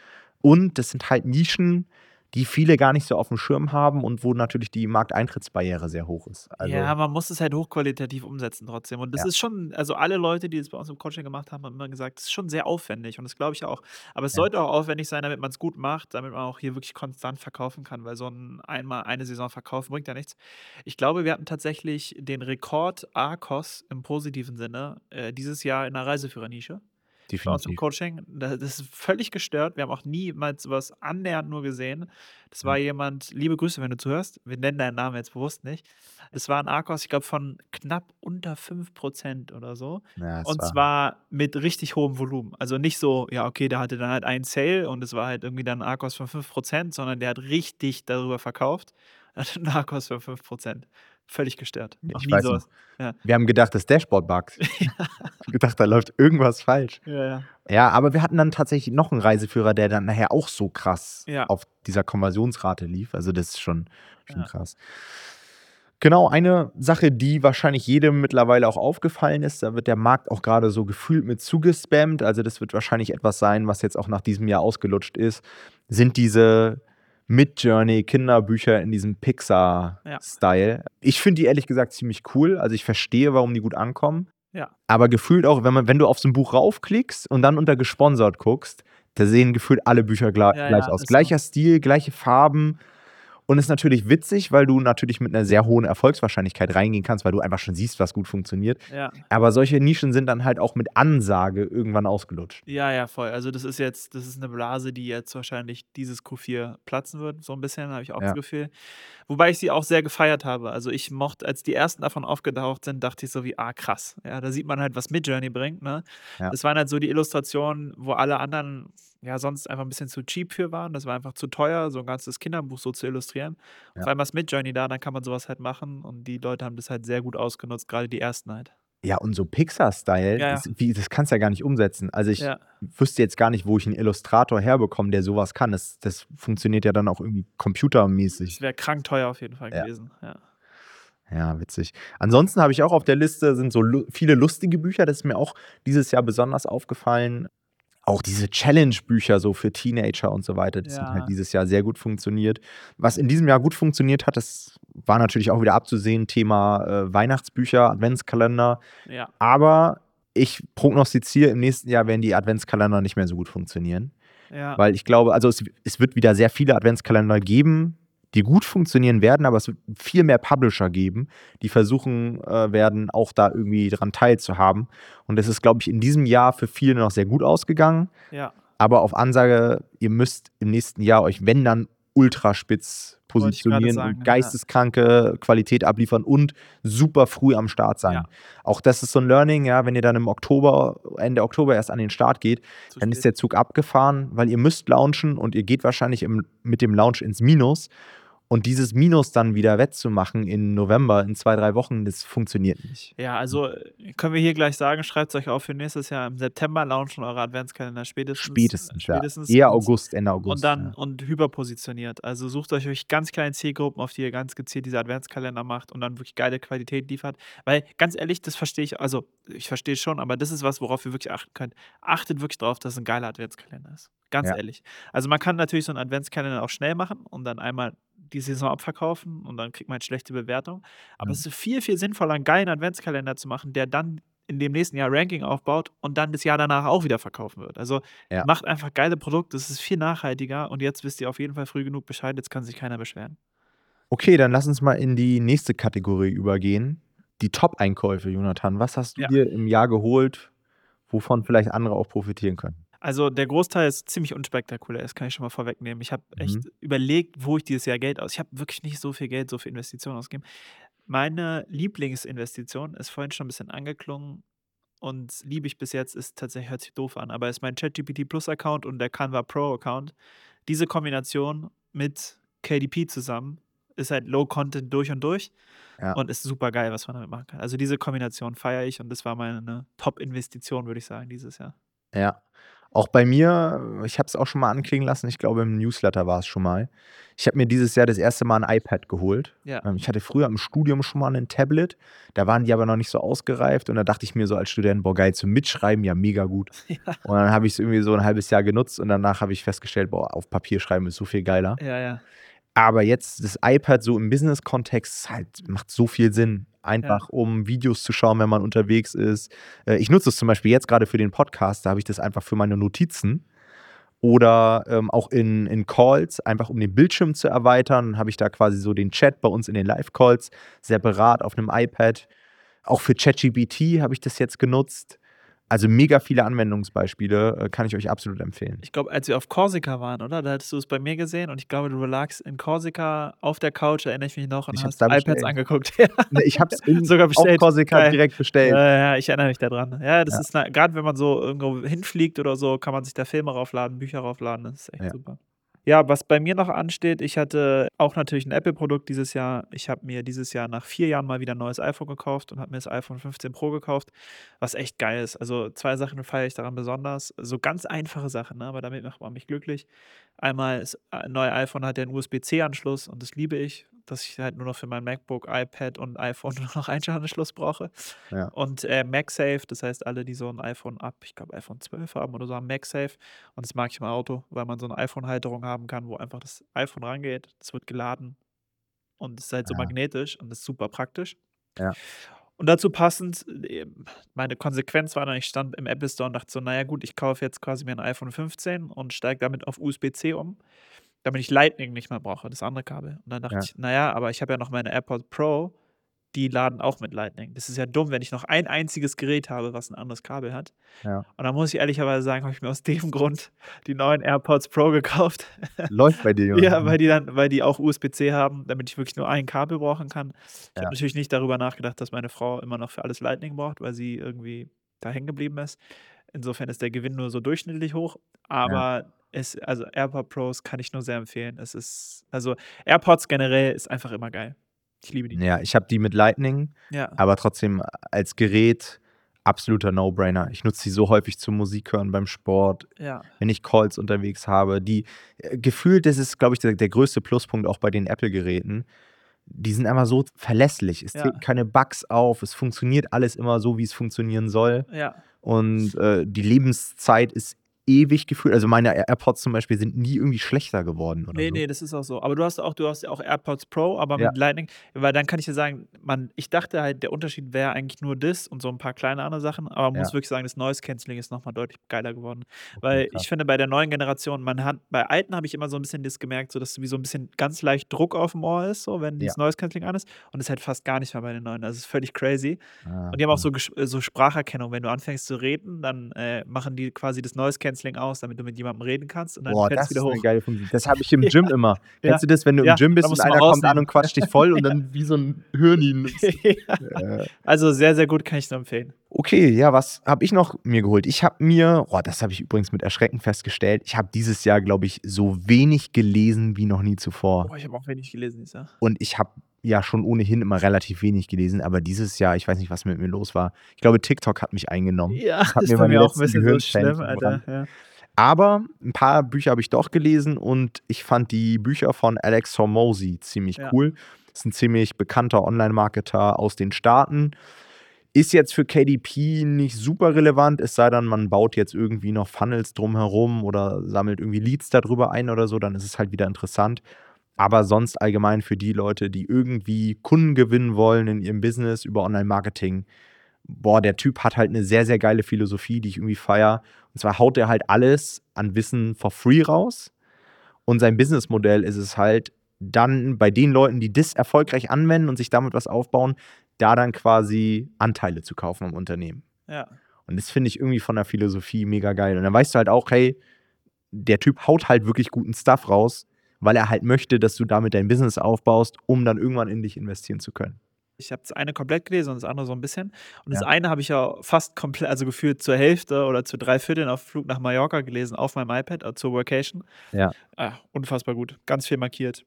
Speaker 1: Und das sind halt Nischen, die viele gar nicht so auf dem Schirm haben und wo natürlich die Markteintrittsbarriere sehr hoch ist.
Speaker 2: Also, ja, man muss es halt hochqualitativ umsetzen trotzdem. Und das ja. ist schon, also alle Leute, die das bei uns im Coaching gemacht haben, haben immer gesagt, das ist schon sehr aufwendig und das glaube ich auch. Aber es ja. sollte auch aufwendig sein, damit man es gut macht, damit man auch hier wirklich konstant verkaufen kann, weil so ein einmal eine Saison verkaufen bringt ja nichts. Ich glaube, wir hatten tatsächlich den Rekord ARCOS im positiven Sinne äh, dieses Jahr in der Reiseführernische. Definitiv. Bei uns im Coaching. Das ist völlig gestört. Wir haben auch niemals sowas annähernd nur gesehen. Das war jemand, liebe Grüße, wenn du zuhörst. Wir nennen deinen Namen jetzt bewusst nicht. Es war ein Arkos, ich glaube, von knapp unter 5% oder so. Ja, und war zwar mit richtig hohem Volumen. Also nicht so, ja, okay, der hatte dann halt einen Sale und es war halt irgendwie dann ein Arkos von 5%, sondern der hat richtig darüber verkauft. Hat einen Arkos von 5% völlig gestört.
Speaker 1: Noch ich weiß sowas. Ja. Wir haben gedacht, das Dashboard bugs. ja. gedacht, da läuft irgendwas falsch.
Speaker 2: Ja, ja.
Speaker 1: Ja, aber wir hatten dann tatsächlich noch einen Reiseführer, der dann nachher auch so krass
Speaker 2: ja.
Speaker 1: auf dieser Konversionsrate lief. Also das ist schon, schon ja. krass. Genau, eine Sache, die wahrscheinlich jedem mittlerweile auch aufgefallen ist, da wird der Markt auch gerade so gefühlt mit zugespammt. Also das wird wahrscheinlich etwas sein, was jetzt auch nach diesem Jahr ausgelutscht ist, sind diese Mid-Journey Kinderbücher in diesem Pixar-Style. Ja. Ich finde die ehrlich gesagt ziemlich cool. Also ich verstehe, warum die gut ankommen.
Speaker 2: Ja.
Speaker 1: Aber gefühlt auch, wenn, man, wenn du auf so ein Buch raufklickst und dann unter gesponsert guckst, da sehen gefühlt alle Bücher gleich, ja, gleich aus. Gleicher so. Stil, gleiche Farben. Und ist natürlich witzig, weil du natürlich mit einer sehr hohen Erfolgswahrscheinlichkeit reingehen kannst, weil du einfach schon siehst, was gut funktioniert.
Speaker 2: Ja.
Speaker 1: Aber solche Nischen sind dann halt auch mit Ansage irgendwann ausgelutscht.
Speaker 2: Ja, ja, voll. Also das ist jetzt, das ist eine Blase, die jetzt wahrscheinlich dieses Q4 platzen wird, so ein bisschen, habe ich auch
Speaker 1: Ja.
Speaker 2: das Gefühl. Wobei ich sie auch sehr gefeiert habe. Also ich mochte, als die ersten davon aufgetaucht sind, dachte ich so wie, ah krass. Ja, da sieht man halt, was Midjourney bringt, ne?
Speaker 1: Ja.
Speaker 2: Das waren halt so die Illustrationen, wo alle anderen ja sonst einfach ein bisschen zu cheap für waren. Das war einfach zu teuer, so ein ganzes Kinderbuch so zu illustrieren.
Speaker 1: Ja.
Speaker 2: Auf einmal ist Midjourney da, dann kann man sowas halt machen und die Leute haben das halt sehr gut ausgenutzt, gerade die ersten halt.
Speaker 1: Ja, und so Pixar-Style,
Speaker 2: Ja, ja.
Speaker 1: das, das kannst du ja gar nicht umsetzen. Also ich
Speaker 2: Ja.
Speaker 1: wüsste jetzt gar nicht, wo ich einen Illustrator herbekomme, der sowas kann. Das, das funktioniert ja dann auch irgendwie computermäßig.
Speaker 2: Das wäre krank teuer auf jeden Fall gewesen. Ja.
Speaker 1: Ja, witzig. Ansonsten habe ich auch auf der Liste sind so lu viele lustige Bücher. Das ist mir auch dieses Jahr besonders aufgefallen. Auch diese Challenge-Bücher so für Teenager und so weiter, das hat
Speaker 2: Ja.
Speaker 1: halt dieses Jahr sehr gut funktioniert. Was in diesem Jahr gut funktioniert hat, das war natürlich auch wieder abzusehen, Thema äh, Weihnachtsbücher, Adventskalender.
Speaker 2: ja.
Speaker 1: Aber ich prognostiziere, im nächsten Jahr werden die Adventskalender nicht mehr so gut funktionieren.
Speaker 2: Ja.
Speaker 1: Weil ich glaube, also es, es wird wieder sehr viele Adventskalender geben, die gut funktionieren werden, aber es wird viel mehr Publisher geben, die versuchen äh, werden, auch da irgendwie dran teilzuhaben. Und das ist, glaube ich, in diesem Jahr für viele noch sehr gut ausgegangen.
Speaker 2: ja.
Speaker 1: Aber auf Ansage, ihr müsst im nächsten Jahr euch, wenn dann, ultraspitz positionieren
Speaker 2: sagen,
Speaker 1: und
Speaker 2: ja.
Speaker 1: geisteskranke Qualität abliefern und super früh am Start sein.
Speaker 2: Ja.
Speaker 1: Auch das ist so ein Learning, ja, wenn ihr dann im Oktober, Ende Oktober erst an den Start geht,
Speaker 2: Zu
Speaker 1: dann ist
Speaker 2: spät.
Speaker 1: der Zug abgefahren, weil ihr müsst launchen und ihr geht wahrscheinlich im, mit dem Launch ins Minus. Und dieses Minus dann wieder wettzumachen in November, in zwei, drei Wochen, das funktioniert nicht.
Speaker 2: Ja, also können wir hier gleich sagen, schreibt es euch auf für nächstes Jahr im September launchen eure Adventskalender spätestens.
Speaker 1: Spätestens,
Speaker 2: spätestens
Speaker 1: ja. Eher August, Ende August.
Speaker 2: Und dann
Speaker 1: ja.
Speaker 2: und hyperpositioniert. Also sucht euch wirklich ganz kleine Zielgruppen, auf die ihr ganz gezielt diese Adventskalender macht und dann wirklich geile Qualität liefert. Weil ganz ehrlich, das verstehe ich, also ich verstehe es schon, aber das ist was, worauf ihr wirklich achten könnt. Achtet wirklich darauf, dass es ein geiler Adventskalender ist. Ganz
Speaker 1: Ja.
Speaker 2: ehrlich. Also man kann natürlich so einen Adventskalender auch schnell machen und dann einmal die Saison abverkaufen und dann kriegt man halt schlechte Bewertung. Aber
Speaker 1: Mhm.
Speaker 2: es ist viel, viel sinnvoller, einen geilen Adventskalender zu machen, der dann in dem nächsten Jahr Ranking aufbaut und dann das Jahr danach auch wieder verkaufen wird. Also
Speaker 1: Ja.
Speaker 2: macht einfach geile Produkte, das ist viel nachhaltiger und jetzt wisst ihr auf jeden Fall früh genug Bescheid, jetzt kann sich keiner beschweren.
Speaker 1: Okay, dann lass uns mal in die nächste Kategorie übergehen. Die Top-Einkäufe, Jonathan. Was hast du
Speaker 2: Ja.
Speaker 1: dir im Jahr geholt, wovon vielleicht andere auch profitieren können?
Speaker 2: Also der Großteil ist ziemlich unspektakulär, das kann ich schon mal vorwegnehmen. Ich habe echt
Speaker 1: Mhm.
Speaker 2: überlegt, wo ich dieses Jahr Geld aus. Ich habe wirklich nicht so viel Geld, so viel Investitionen ausgegeben. Meine Lieblingsinvestition ist vorhin schon ein bisschen angeklungen und liebe ich bis jetzt, ist tatsächlich, hört sich doof an, aber ist mein ChatGPT Plus Account und der Canva Pro Account. Diese Kombination mit KDP zusammen ist halt Low Content durch und durch
Speaker 1: Ja.
Speaker 2: und ist super geil, was man damit machen kann. Also diese Kombination feiere ich und das war meine Top-Investition, würde ich sagen, dieses Jahr.
Speaker 1: Ja. Auch bei mir, ich habe es auch schon mal anklingen lassen, ich glaube im Newsletter war es schon mal. Ich habe mir dieses Jahr das erste Mal ein iPad geholt.
Speaker 2: Ja.
Speaker 1: Ähm, Ich hatte früher im Studium schon mal ein Tablet, da waren die aber noch nicht so ausgereift und da dachte ich mir so als Student, boah geil, zum Mitschreiben, ja mega gut.
Speaker 2: Ja.
Speaker 1: Und dann habe ich es irgendwie so ein halbes Jahr genutzt und danach habe ich festgestellt, boah, auf Papier schreiben ist so viel geiler.
Speaker 2: Ja, ja.
Speaker 1: Aber jetzt das iPad so im Business-Kontext halt macht so viel Sinn. Einfach um Videos zu schauen, wenn man unterwegs ist. Äh, Ich nutze es zum Beispiel jetzt gerade für den Podcast, da habe ich das einfach für meine Notizen. Oder ähm, auch in, in Calls, einfach um den Bildschirm zu erweitern, habe ich da quasi so den Chat bei uns in den Live-Calls separat auf einem iPad. Auch für ChatGPT habe ich das jetzt genutzt. Also mega viele Anwendungsbeispiele, äh, kann ich euch absolut empfehlen.
Speaker 2: Ich glaube, als wir auf Korsika waren, oder? Da hattest du es bei mir gesehen und ich glaube, du lagst in Korsika auf der Couch, erinnere ich mich noch, und
Speaker 1: Ich
Speaker 2: hast iPads
Speaker 1: bestellt.
Speaker 2: angeguckt. Ja.
Speaker 1: Ne, Ich habe es
Speaker 2: Sogar
Speaker 1: auf
Speaker 2: bestellt.
Speaker 1: Korsika
Speaker 2: Geil.
Speaker 1: direkt bestellt.
Speaker 2: Ja, ja, ich erinnere mich daran. Ja, das
Speaker 1: Ja.
Speaker 2: ist gerade, wenn man so irgendwo hinfliegt oder so, kann man sich da Filme raufladen, Bücher raufladen. Das ist echt
Speaker 1: Ja.
Speaker 2: super. Ja, was bei mir noch ansteht, ich hatte auch natürlich ein Apple-Produkt dieses Jahr. Ich habe mir dieses Jahr nach vier Jahren mal wieder ein neues iPhone gekauft und habe mir das iPhone 15 Pro gekauft, was echt geil ist. Also zwei Sachen feiere ich daran besonders. So ganz einfache Sachen, ne? aber damit macht man mich glücklich. Einmal, das äh, neue iPhone hat ja einen USB-C-Anschluss und das liebe ich, dass ich halt nur noch für mein MacBook, iPad und iPhone nur noch einen Anschluss brauche.
Speaker 1: Ja.
Speaker 2: Und äh, MagSafe, das heißt, alle, die so ein iPhone ab, ich glaube, iPhone 12 haben oder so, haben MagSafe. Und das mag ich im Auto, weil man so eine iPhone-Halterung haben kann, wo einfach das iPhone rangeht, das wird geladen und es ist halt so
Speaker 1: Ja.
Speaker 2: magnetisch und das ist super praktisch.
Speaker 1: Ja.
Speaker 2: Und dazu passend, äh, meine Konsequenz war dann, ich stand im Apple Store und dachte so, naja gut, ich kaufe jetzt quasi mir ein iPhone 15 und steige damit auf USB-C um. Damit ich Lightning nicht mehr brauche, das andere Kabel. Und dann dachte
Speaker 1: Ja.
Speaker 2: ich, naja, aber ich habe ja noch meine AirPods Pro, die laden auch mit Lightning. Das ist ja dumm, wenn ich noch ein einziges Gerät habe, was ein anderes Kabel hat.
Speaker 1: Ja.
Speaker 2: Und dann muss ich ehrlicherweise sagen, habe ich mir aus dem Grund die neuen AirPods Pro gekauft.
Speaker 1: Läuft bei dir, Jonas.
Speaker 2: Ja, weil die dann, weil die auch USB-C haben, damit ich wirklich nur ein Kabel brauchen kann. Ich
Speaker 1: Ja.
Speaker 2: habe natürlich nicht darüber nachgedacht, dass meine Frau immer noch für alles Lightning braucht, weil sie irgendwie da hängen geblieben ist. Insofern ist der Gewinn nur so durchschnittlich hoch. Aber es, also AirPod Pros kann ich nur sehr empfehlen. Es ist, also AirPods generell ist einfach immer geil. Ich liebe die.
Speaker 1: Ja, ich habe die mit Lightning,
Speaker 2: Ja.
Speaker 1: aber trotzdem als Gerät absoluter No-Brainer. Ich nutze die so häufig zum Musik hören beim Sport,
Speaker 2: Ja.
Speaker 1: wenn ich Calls unterwegs habe. Die äh, gefühlt, das ist, glaube ich, der, der größte Pluspunkt auch bei den Apple-Geräten. Die sind einfach so verlässlich. Es
Speaker 2: Ja.
Speaker 1: treten keine Bugs auf, es funktioniert alles immer so, wie es funktionieren soll.
Speaker 2: Ja.
Speaker 1: Und äh, die Lebenszeit ist ewig gefühlt. Also meine AirPods zum Beispiel sind nie irgendwie schlechter geworden. Oder
Speaker 2: Nee,
Speaker 1: so.
Speaker 2: nee, das ist auch so. Aber du hast auch, du hast ja auch AirPods Pro, aber
Speaker 1: Ja.
Speaker 2: mit Lightning, weil dann kann ich dir sagen, man, ich dachte halt, der Unterschied wäre eigentlich nur das und so ein paar kleine andere Sachen, aber man
Speaker 1: Ja.
Speaker 2: muss wirklich sagen, das Noise Cancelling ist nochmal deutlich geiler geworden.
Speaker 1: Okay,
Speaker 2: Weil
Speaker 1: krass.
Speaker 2: ich finde, bei der neuen Generation, man hat, bei alten habe ich immer so ein bisschen das gemerkt, so dass wie so ein bisschen ganz leicht Druck auf dem Ohr ist, so wenn dieses Noise Cancelling an ist. Und das ist halt fast gar nicht mehr bei den neuen. Das ist völlig crazy.
Speaker 1: Ah,
Speaker 2: Und die haben auch so, äh, so Spracherkennung. Wenn du anfängst zu reden, dann äh, machen die quasi das Noise Cancelling aus, damit du mit jemandem reden kannst und dann
Speaker 1: Boah, das
Speaker 2: es
Speaker 1: ist
Speaker 2: wieder
Speaker 1: eine
Speaker 2: hoch.
Speaker 1: geile Funktion. Das habe ich im Gym immer.
Speaker 2: Ja.
Speaker 1: Kennst du das, wenn du
Speaker 2: Ja,
Speaker 1: im Gym bist und einer kommt an und quatscht dich voll und dann wie so ein Hörnin.
Speaker 2: Ja. Also sehr, sehr gut, kann ich nur empfehlen.
Speaker 1: okay, ja, was habe ich noch mir geholt? Ich habe mir, oh, das habe ich übrigens mit Erschrecken festgestellt, ich habe dieses Jahr, glaube ich, so wenig gelesen wie noch nie zuvor.
Speaker 2: Boah, ich habe auch wenig gelesen dieses Jahr.
Speaker 1: Und ich habe ja schon ohnehin immer relativ wenig gelesen, aber dieses Jahr, ich weiß nicht, was mit mir los war. Ich glaube, TikTok hat mich eingenommen.
Speaker 2: Ja,
Speaker 1: hab
Speaker 2: das
Speaker 1: mir meine
Speaker 2: mir auch ein bisschen so schlimm. Alter. Ja.
Speaker 1: Aber ein paar Bücher habe ich doch gelesen und ich fand die Bücher von Alex Hormozy ziemlich
Speaker 2: Ja.
Speaker 1: cool. Ist ein ziemlich bekannter Online-Marketer aus den Staaten. Ist jetzt für KDP nicht super relevant, es sei denn, man baut jetzt irgendwie noch Funnels drumherum oder sammelt irgendwie Leads darüber ein oder so, dann ist es halt wieder interessant. Aber sonst allgemein für die Leute, die irgendwie Kunden gewinnen wollen in ihrem Business über Online-Marketing, boah, der Typ hat halt eine sehr, sehr geile Philosophie, die ich irgendwie feier. Und zwar haut er halt alles an Wissen for free raus. Und sein Businessmodell ist es halt, dann bei den Leuten, die das erfolgreich anwenden und sich damit was aufbauen, da dann quasi Anteile zu kaufen am Unternehmen.
Speaker 2: ja.
Speaker 1: Und das finde ich irgendwie von der Philosophie mega geil. Und dann weißt du halt auch, hey, der Typ haut halt wirklich guten Stuff raus, weil er halt möchte, dass du damit dein Business aufbaust, um dann irgendwann in dich investieren zu können.
Speaker 2: Ich habe das eine komplett gelesen und das andere so ein bisschen. Und das
Speaker 1: Ja.
Speaker 2: eine habe ich ja fast komplett, also gefühlt zur Hälfte oder zu drei Vierteln auf Flug nach Mallorca gelesen, auf meinem iPad, äh, zur Workation.
Speaker 1: Ja.
Speaker 2: Ah, unfassbar gut. Ganz viel markiert.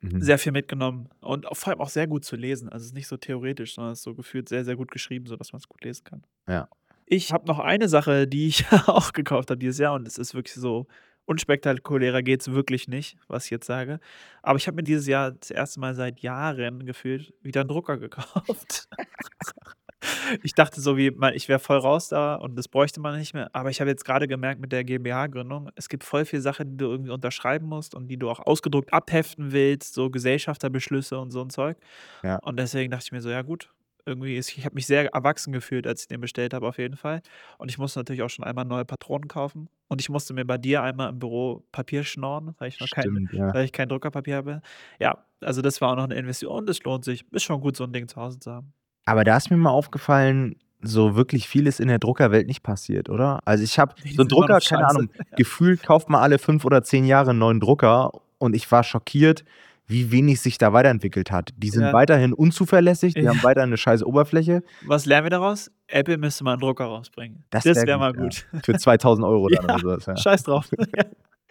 Speaker 1: Mhm.
Speaker 2: Sehr viel mitgenommen. Und vor allem auch sehr gut zu lesen. Also es ist nicht so theoretisch, sondern es ist so gefühlt sehr, sehr gut geschrieben, sodass man es gut lesen kann.
Speaker 1: Ja.
Speaker 2: Ich habe noch eine Sache, die ich auch gekauft habe dieses Jahr und es ist wirklich so unspektakulärer geht es wirklich nicht, was ich jetzt sage. Aber ich habe mir dieses Jahr das erste Mal seit Jahren gefühlt wieder einen Drucker gekauft. ich dachte so wie, ich wäre voll raus da und das bräuchte man nicht mehr. Aber ich habe jetzt gerade gemerkt mit der GmbH-Gründung, es gibt voll viele Sachen, die du irgendwie unterschreiben musst und die du auch ausgedruckt abheften willst, so Gesellschafterbeschlüsse und so ein Zeug.
Speaker 1: Ja.
Speaker 2: Und deswegen dachte ich mir so, ja gut, irgendwie ist, ich habe mich sehr erwachsen gefühlt, als ich den bestellt habe, auf jeden Fall. Und ich musste natürlich auch schon einmal neue Patronen kaufen. Und ich musste mir bei dir einmal im Büro Papier schnorren, weil ich noch kein,
Speaker 1: Stimmt, ja.
Speaker 2: weil ich kein Druckerpapier habe. Ja, also das war auch noch eine Investition es lohnt sich. Ist schon gut, so ein Ding zu Hause zu haben.
Speaker 1: Aber da ist mir mal aufgefallen, so wirklich vieles in der Druckerwelt nicht passiert, oder? Also ich habe so einen Drucker, keine. Ahnung, gefühlt kauft man alle fünf oder zehn Jahre einen neuen Drucker und ich war schockiert, wie wenig sich da weiterentwickelt hat. Die sind
Speaker 2: Ja.
Speaker 1: weiterhin unzuverlässig, die
Speaker 2: Ja.
Speaker 1: haben weiterhin eine scheiße Oberfläche.
Speaker 2: Was lernen wir daraus? Apple müsste mal einen Drucker rausbringen.
Speaker 1: Das
Speaker 2: Das,
Speaker 1: wär
Speaker 2: wäre
Speaker 1: gut,
Speaker 2: mal
Speaker 1: ja.
Speaker 2: gut.
Speaker 1: Für 2000 Euro dann
Speaker 2: Ja.
Speaker 1: oder sowas. Ja.
Speaker 2: Scheiß drauf.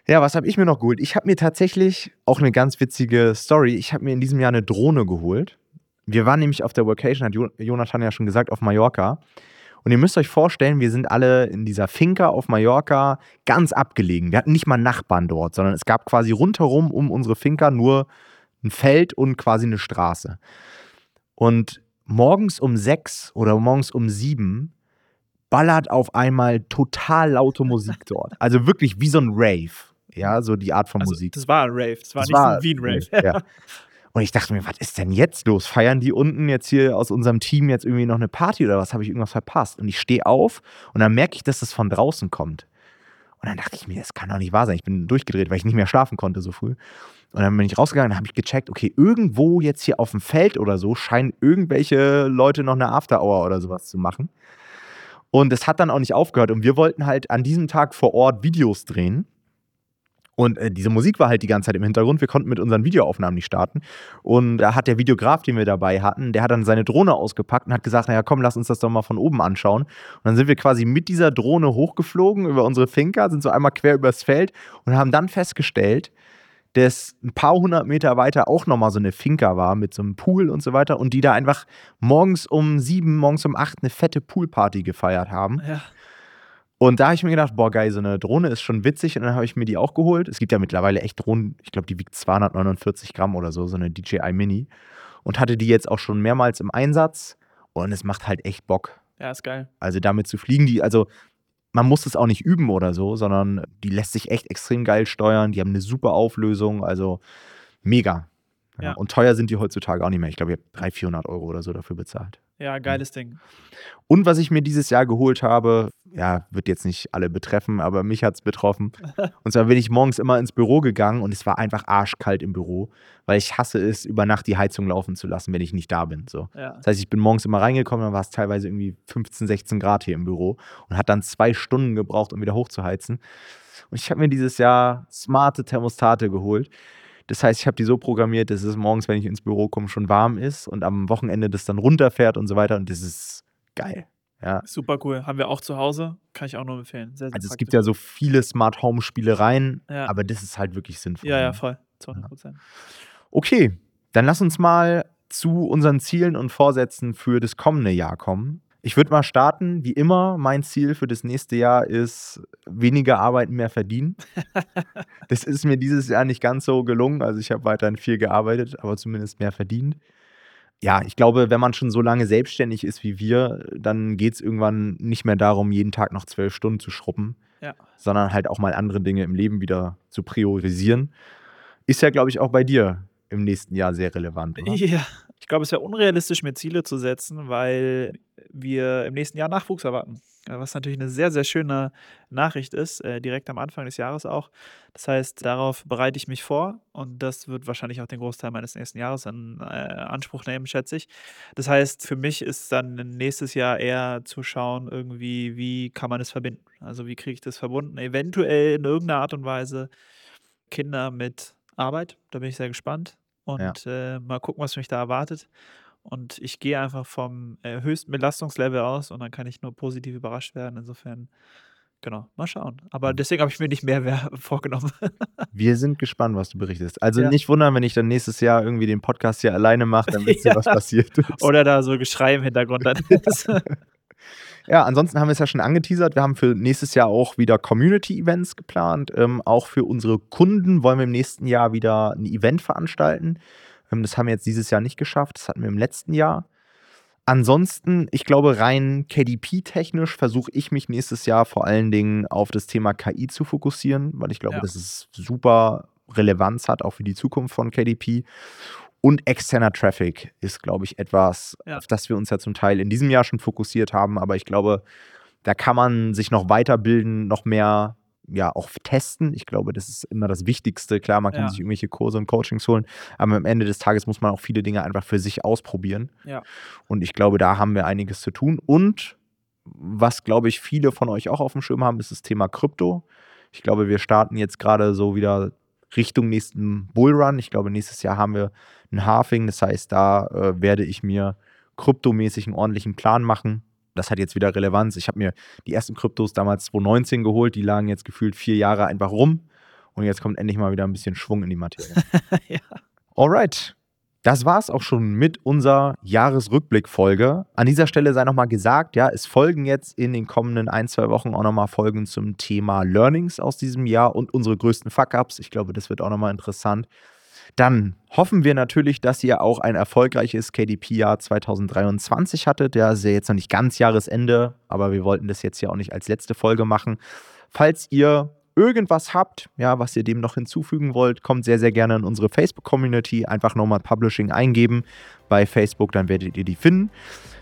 Speaker 1: Ja, was habe ich mir noch geholt? Ich habe mir tatsächlich auch eine ganz witzige Story. Ich habe mir in diesem Jahr eine Drohne geholt. Wir waren nämlich auf der Vacation, hat Jo- Jonathan ja schon gesagt, auf Mallorca. Und ihr müsst euch vorstellen, wir sind alle in dieser Finca auf Mallorca ganz abgelegen. Wir hatten nicht mal Nachbarn dort, sondern es gab quasi rundherum um unsere Finca nur ein Feld und quasi eine Straße. Und morgens um sechs oder morgens um sieben ballert auf einmal total laute Musik dort. Also wirklich wie so ein Rave. Ja, so die Art von
Speaker 2: Also,
Speaker 1: Musik.
Speaker 2: das war ein Rave. Das war
Speaker 1: Das
Speaker 2: nicht
Speaker 1: war
Speaker 2: so ein Wien-Rave.
Speaker 1: Ja. Und ich dachte mir, was ist denn jetzt los? Feiern die unten jetzt hier aus unserem Team jetzt irgendwie noch eine Party oder was? Habe ich irgendwas verpasst? Und ich stehe auf und dann merke ich, dass das von draußen kommt. Und dann dachte ich mir, das kann doch nicht wahr sein. Ich bin durchgedreht, weil ich nicht mehr schlafen konnte so früh. Und dann bin ich rausgegangen und habe ich gecheckt, okay, irgendwo jetzt hier auf dem Feld oder so scheinen irgendwelche Leute noch eine After-Hour oder sowas zu machen. Und es hat dann auch nicht aufgehört. Und wir wollten halt an diesem Tag vor Ort Videos drehen. Und äh, diese Musik war halt die ganze Zeit im Hintergrund. Wir konnten mit unseren Videoaufnahmen nicht starten. Und da hat der Videograf, den wir dabei hatten, der hat dann seine Drohne ausgepackt und hat gesagt, naja, komm, lass uns das doch mal von oben anschauen. Und dann sind wir quasi mit dieser Drohne hochgeflogen über unsere Finca, sind so einmal quer übers Feld und haben dann festgestellt, dass ein paar hundert Meter weiter auch nochmal so eine Finca war mit so einem Pool und so weiter und die da einfach morgens um sieben, morgens um acht eine fette Poolparty gefeiert haben.
Speaker 2: Ja.
Speaker 1: Und da habe ich mir gedacht, boah, geil, so eine Drohne ist schon witzig. Und dann habe ich mir die auch geholt. Es gibt ja mittlerweile echt Drohnen, ich glaube, die wiegt 249 Gramm oder so, so eine DJI Mini. Und hatte die jetzt auch schon mehrmals im Einsatz. Und es macht halt echt Bock.
Speaker 2: Ja, ist geil.
Speaker 1: Also damit zu fliegen, die, also man muss es auch nicht üben oder so, sondern die lässt sich echt extrem geil steuern. Die haben eine super Auflösung, also mega. Ja. Und teuer sind die heutzutage auch nicht mehr. Ich glaube, ich habe 300, 400 Euro oder so dafür bezahlt.
Speaker 2: Ja, geiles Ding.
Speaker 1: Und was ich mir dieses Jahr geholt habe, ja, wird jetzt nicht alle betreffen, aber mich hat es betroffen. Und zwar bin ich morgens immer ins Büro gegangen und es war einfach arschkalt im Büro, weil ich hasse es, über Nacht die Heizung laufen zu lassen, wenn ich nicht da bin. So.
Speaker 2: Ja.
Speaker 1: Das heißt, ich bin morgens immer reingekommen, dann war es teilweise irgendwie 15, 16 Grad hier im Büro und hat dann zwei Stunden gebraucht, um wieder hochzuheizen. Und ich habe mir dieses Jahr smarte Thermostate geholt. Das heißt, ich habe die so programmiert, dass es morgens, wenn ich ins Büro komme, schon warm ist und am Wochenende das dann runterfährt und so weiter. Und das ist geil. Ja.
Speaker 2: Super cool. Haben wir auch zu Hause. Kann ich auch nur empfehlen. Sehr, sehr
Speaker 1: Also es
Speaker 2: praktisch.
Speaker 1: gibt ja so viele Smart Home Spielereien,
Speaker 2: Ja.
Speaker 1: aber das ist halt wirklich sinnvoll.
Speaker 2: Ja, ja,
Speaker 1: ne?
Speaker 2: voll. Zu 100 Prozent.
Speaker 1: Okay, dann lass uns mal zu unseren Zielen und Vorsätzen für das kommende Jahr kommen. Ich würde mal starten, wie immer, mein Ziel für das nächste Jahr ist weniger arbeiten, mehr verdienen. das ist mir dieses Jahr nicht ganz so gelungen. Also ich habe weiterhin viel gearbeitet, aber zumindest mehr verdient. Ja, ich glaube, wenn man schon so lange selbstständig ist wie wir, dann geht es irgendwann nicht mehr darum, jeden Tag noch zwölf Stunden zu schrubben,
Speaker 2: Ja.
Speaker 1: sondern halt auch mal andere Dinge im Leben wieder zu priorisieren. Ist ja, glaube ich, auch bei dir im nächsten Jahr sehr relevant. Oder?
Speaker 2: Ja. Ich glaube, es wäre unrealistisch, mir Ziele zu setzen, weil wir im nächsten Jahr Nachwuchs erwarten. Ja, Was natürlich eine sehr, sehr schöne Nachricht ist, äh, direkt am Anfang des Jahres auch. Das heißt, darauf bereite ich mich vor und das wird wahrscheinlich auch den Großteil meines nächsten Jahres in äh, Anspruch nehmen, schätze ich. Das heißt, für mich ist dann nächstes Jahr eher zu schauen, irgendwie, wie kann man es verbinden? Also, wie kriege ich das verbunden? Eventuell in irgendeiner Art und Weise Kinder mit Arbeit. Da bin ich sehr gespannt und äh, mal gucken, was mich da erwartet. Und ich gehe einfach vom äh, höchsten Belastungslevel aus und dann kann ich nur positiv überrascht werden. Insofern, genau, mal schauen. Aber deswegen habe ich mir nicht mehr vorgenommen.
Speaker 1: Wir sind gespannt, was du berichtest. Also
Speaker 2: Ja.
Speaker 1: nicht wundern, wenn ich dann nächstes Jahr irgendwie den Podcast hier alleine mache, dann wisst ihr,
Speaker 2: Ja.
Speaker 1: was passiert ist.
Speaker 2: Oder da so Geschrei im Hintergrund dann ist.
Speaker 1: Ja, ansonsten haben wir es ja schon angeteasert. Wir haben für nächstes Jahr auch wieder Community-Events geplant. Ähm, auch für unsere Kunden wollen wir im nächsten Jahr wieder ein Event veranstalten. Ähm, das haben wir jetzt dieses Jahr nicht geschafft. Das hatten wir im letzten Jahr. Ansonsten, ich glaube, rein KDP-technisch versuche ich mich nächstes Jahr vor allen Dingen auf das Thema KI zu fokussieren, weil ich glaube,
Speaker 2: Ja.
Speaker 1: dass es super Relevanz hat, auch für die Zukunft von KDP. Und externer Traffic ist, glaube ich, etwas,
Speaker 2: Ja.
Speaker 1: auf das wir uns ja zum Teil in diesem Jahr schon fokussiert haben. Aber ich glaube, da kann man sich noch weiterbilden, noch mehr ja auch testen. Ich glaube, das ist immer das Wichtigste. Klar, man kann
Speaker 2: Ja.
Speaker 1: sich irgendwelche Kurse und Coachings holen, aber am Ende des Tages muss man auch viele Dinge einfach für sich ausprobieren.
Speaker 2: Ja.
Speaker 1: Und ich glaube, da haben wir einiges zu tun. Und was, glaube ich, viele von euch auch auf dem Schirm haben, ist das Thema Krypto. Ich glaube, wir starten jetzt gerade so wieder Richtung nächsten Bullrun. Ich glaube, nächstes Jahr haben wir ein Halving. Das heißt, da äh, werde ich mir kryptomäßig einen ordentlichen Plan machen. Das hat jetzt wieder Relevanz. Ich habe mir die ersten Kryptos damals 2019 geholt. Die lagen jetzt gefühlt vier Jahre einfach rum. Und jetzt kommt endlich mal wieder ein bisschen Schwung in die Materie.
Speaker 2: ja.
Speaker 1: Alright. Das war's auch schon mit unserer Jahresrückblick-Folge. An dieser Stelle sei nochmal gesagt, ja, es folgen jetzt in den kommenden ein, zwei Wochen auch nochmal Folgen zum Thema Learnings aus diesem Jahr und unsere größten Fuck-Ups. Ich glaube, das wird auch nochmal interessant. Dann hoffen wir natürlich, dass ihr auch ein erfolgreiches KDP-Jahr 2023 hattet. Ja, ist ja jetzt noch nicht ganz Jahresende, aber wir wollten das jetzt ja auch nicht als letzte Folge machen. Falls ihr irgendwas habt, ja, was ihr dem noch hinzufügen wollt, kommt sehr, sehr gerne in unsere Facebook-Community. Einfach nochmal Publishing eingeben bei Facebook, dann werdet ihr die finden.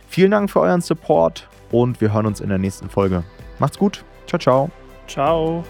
Speaker 1: Vielen Dank für euren Support und wir hören uns in der nächsten Folge. Macht's gut. Ciao, ciao.
Speaker 2: Ciao.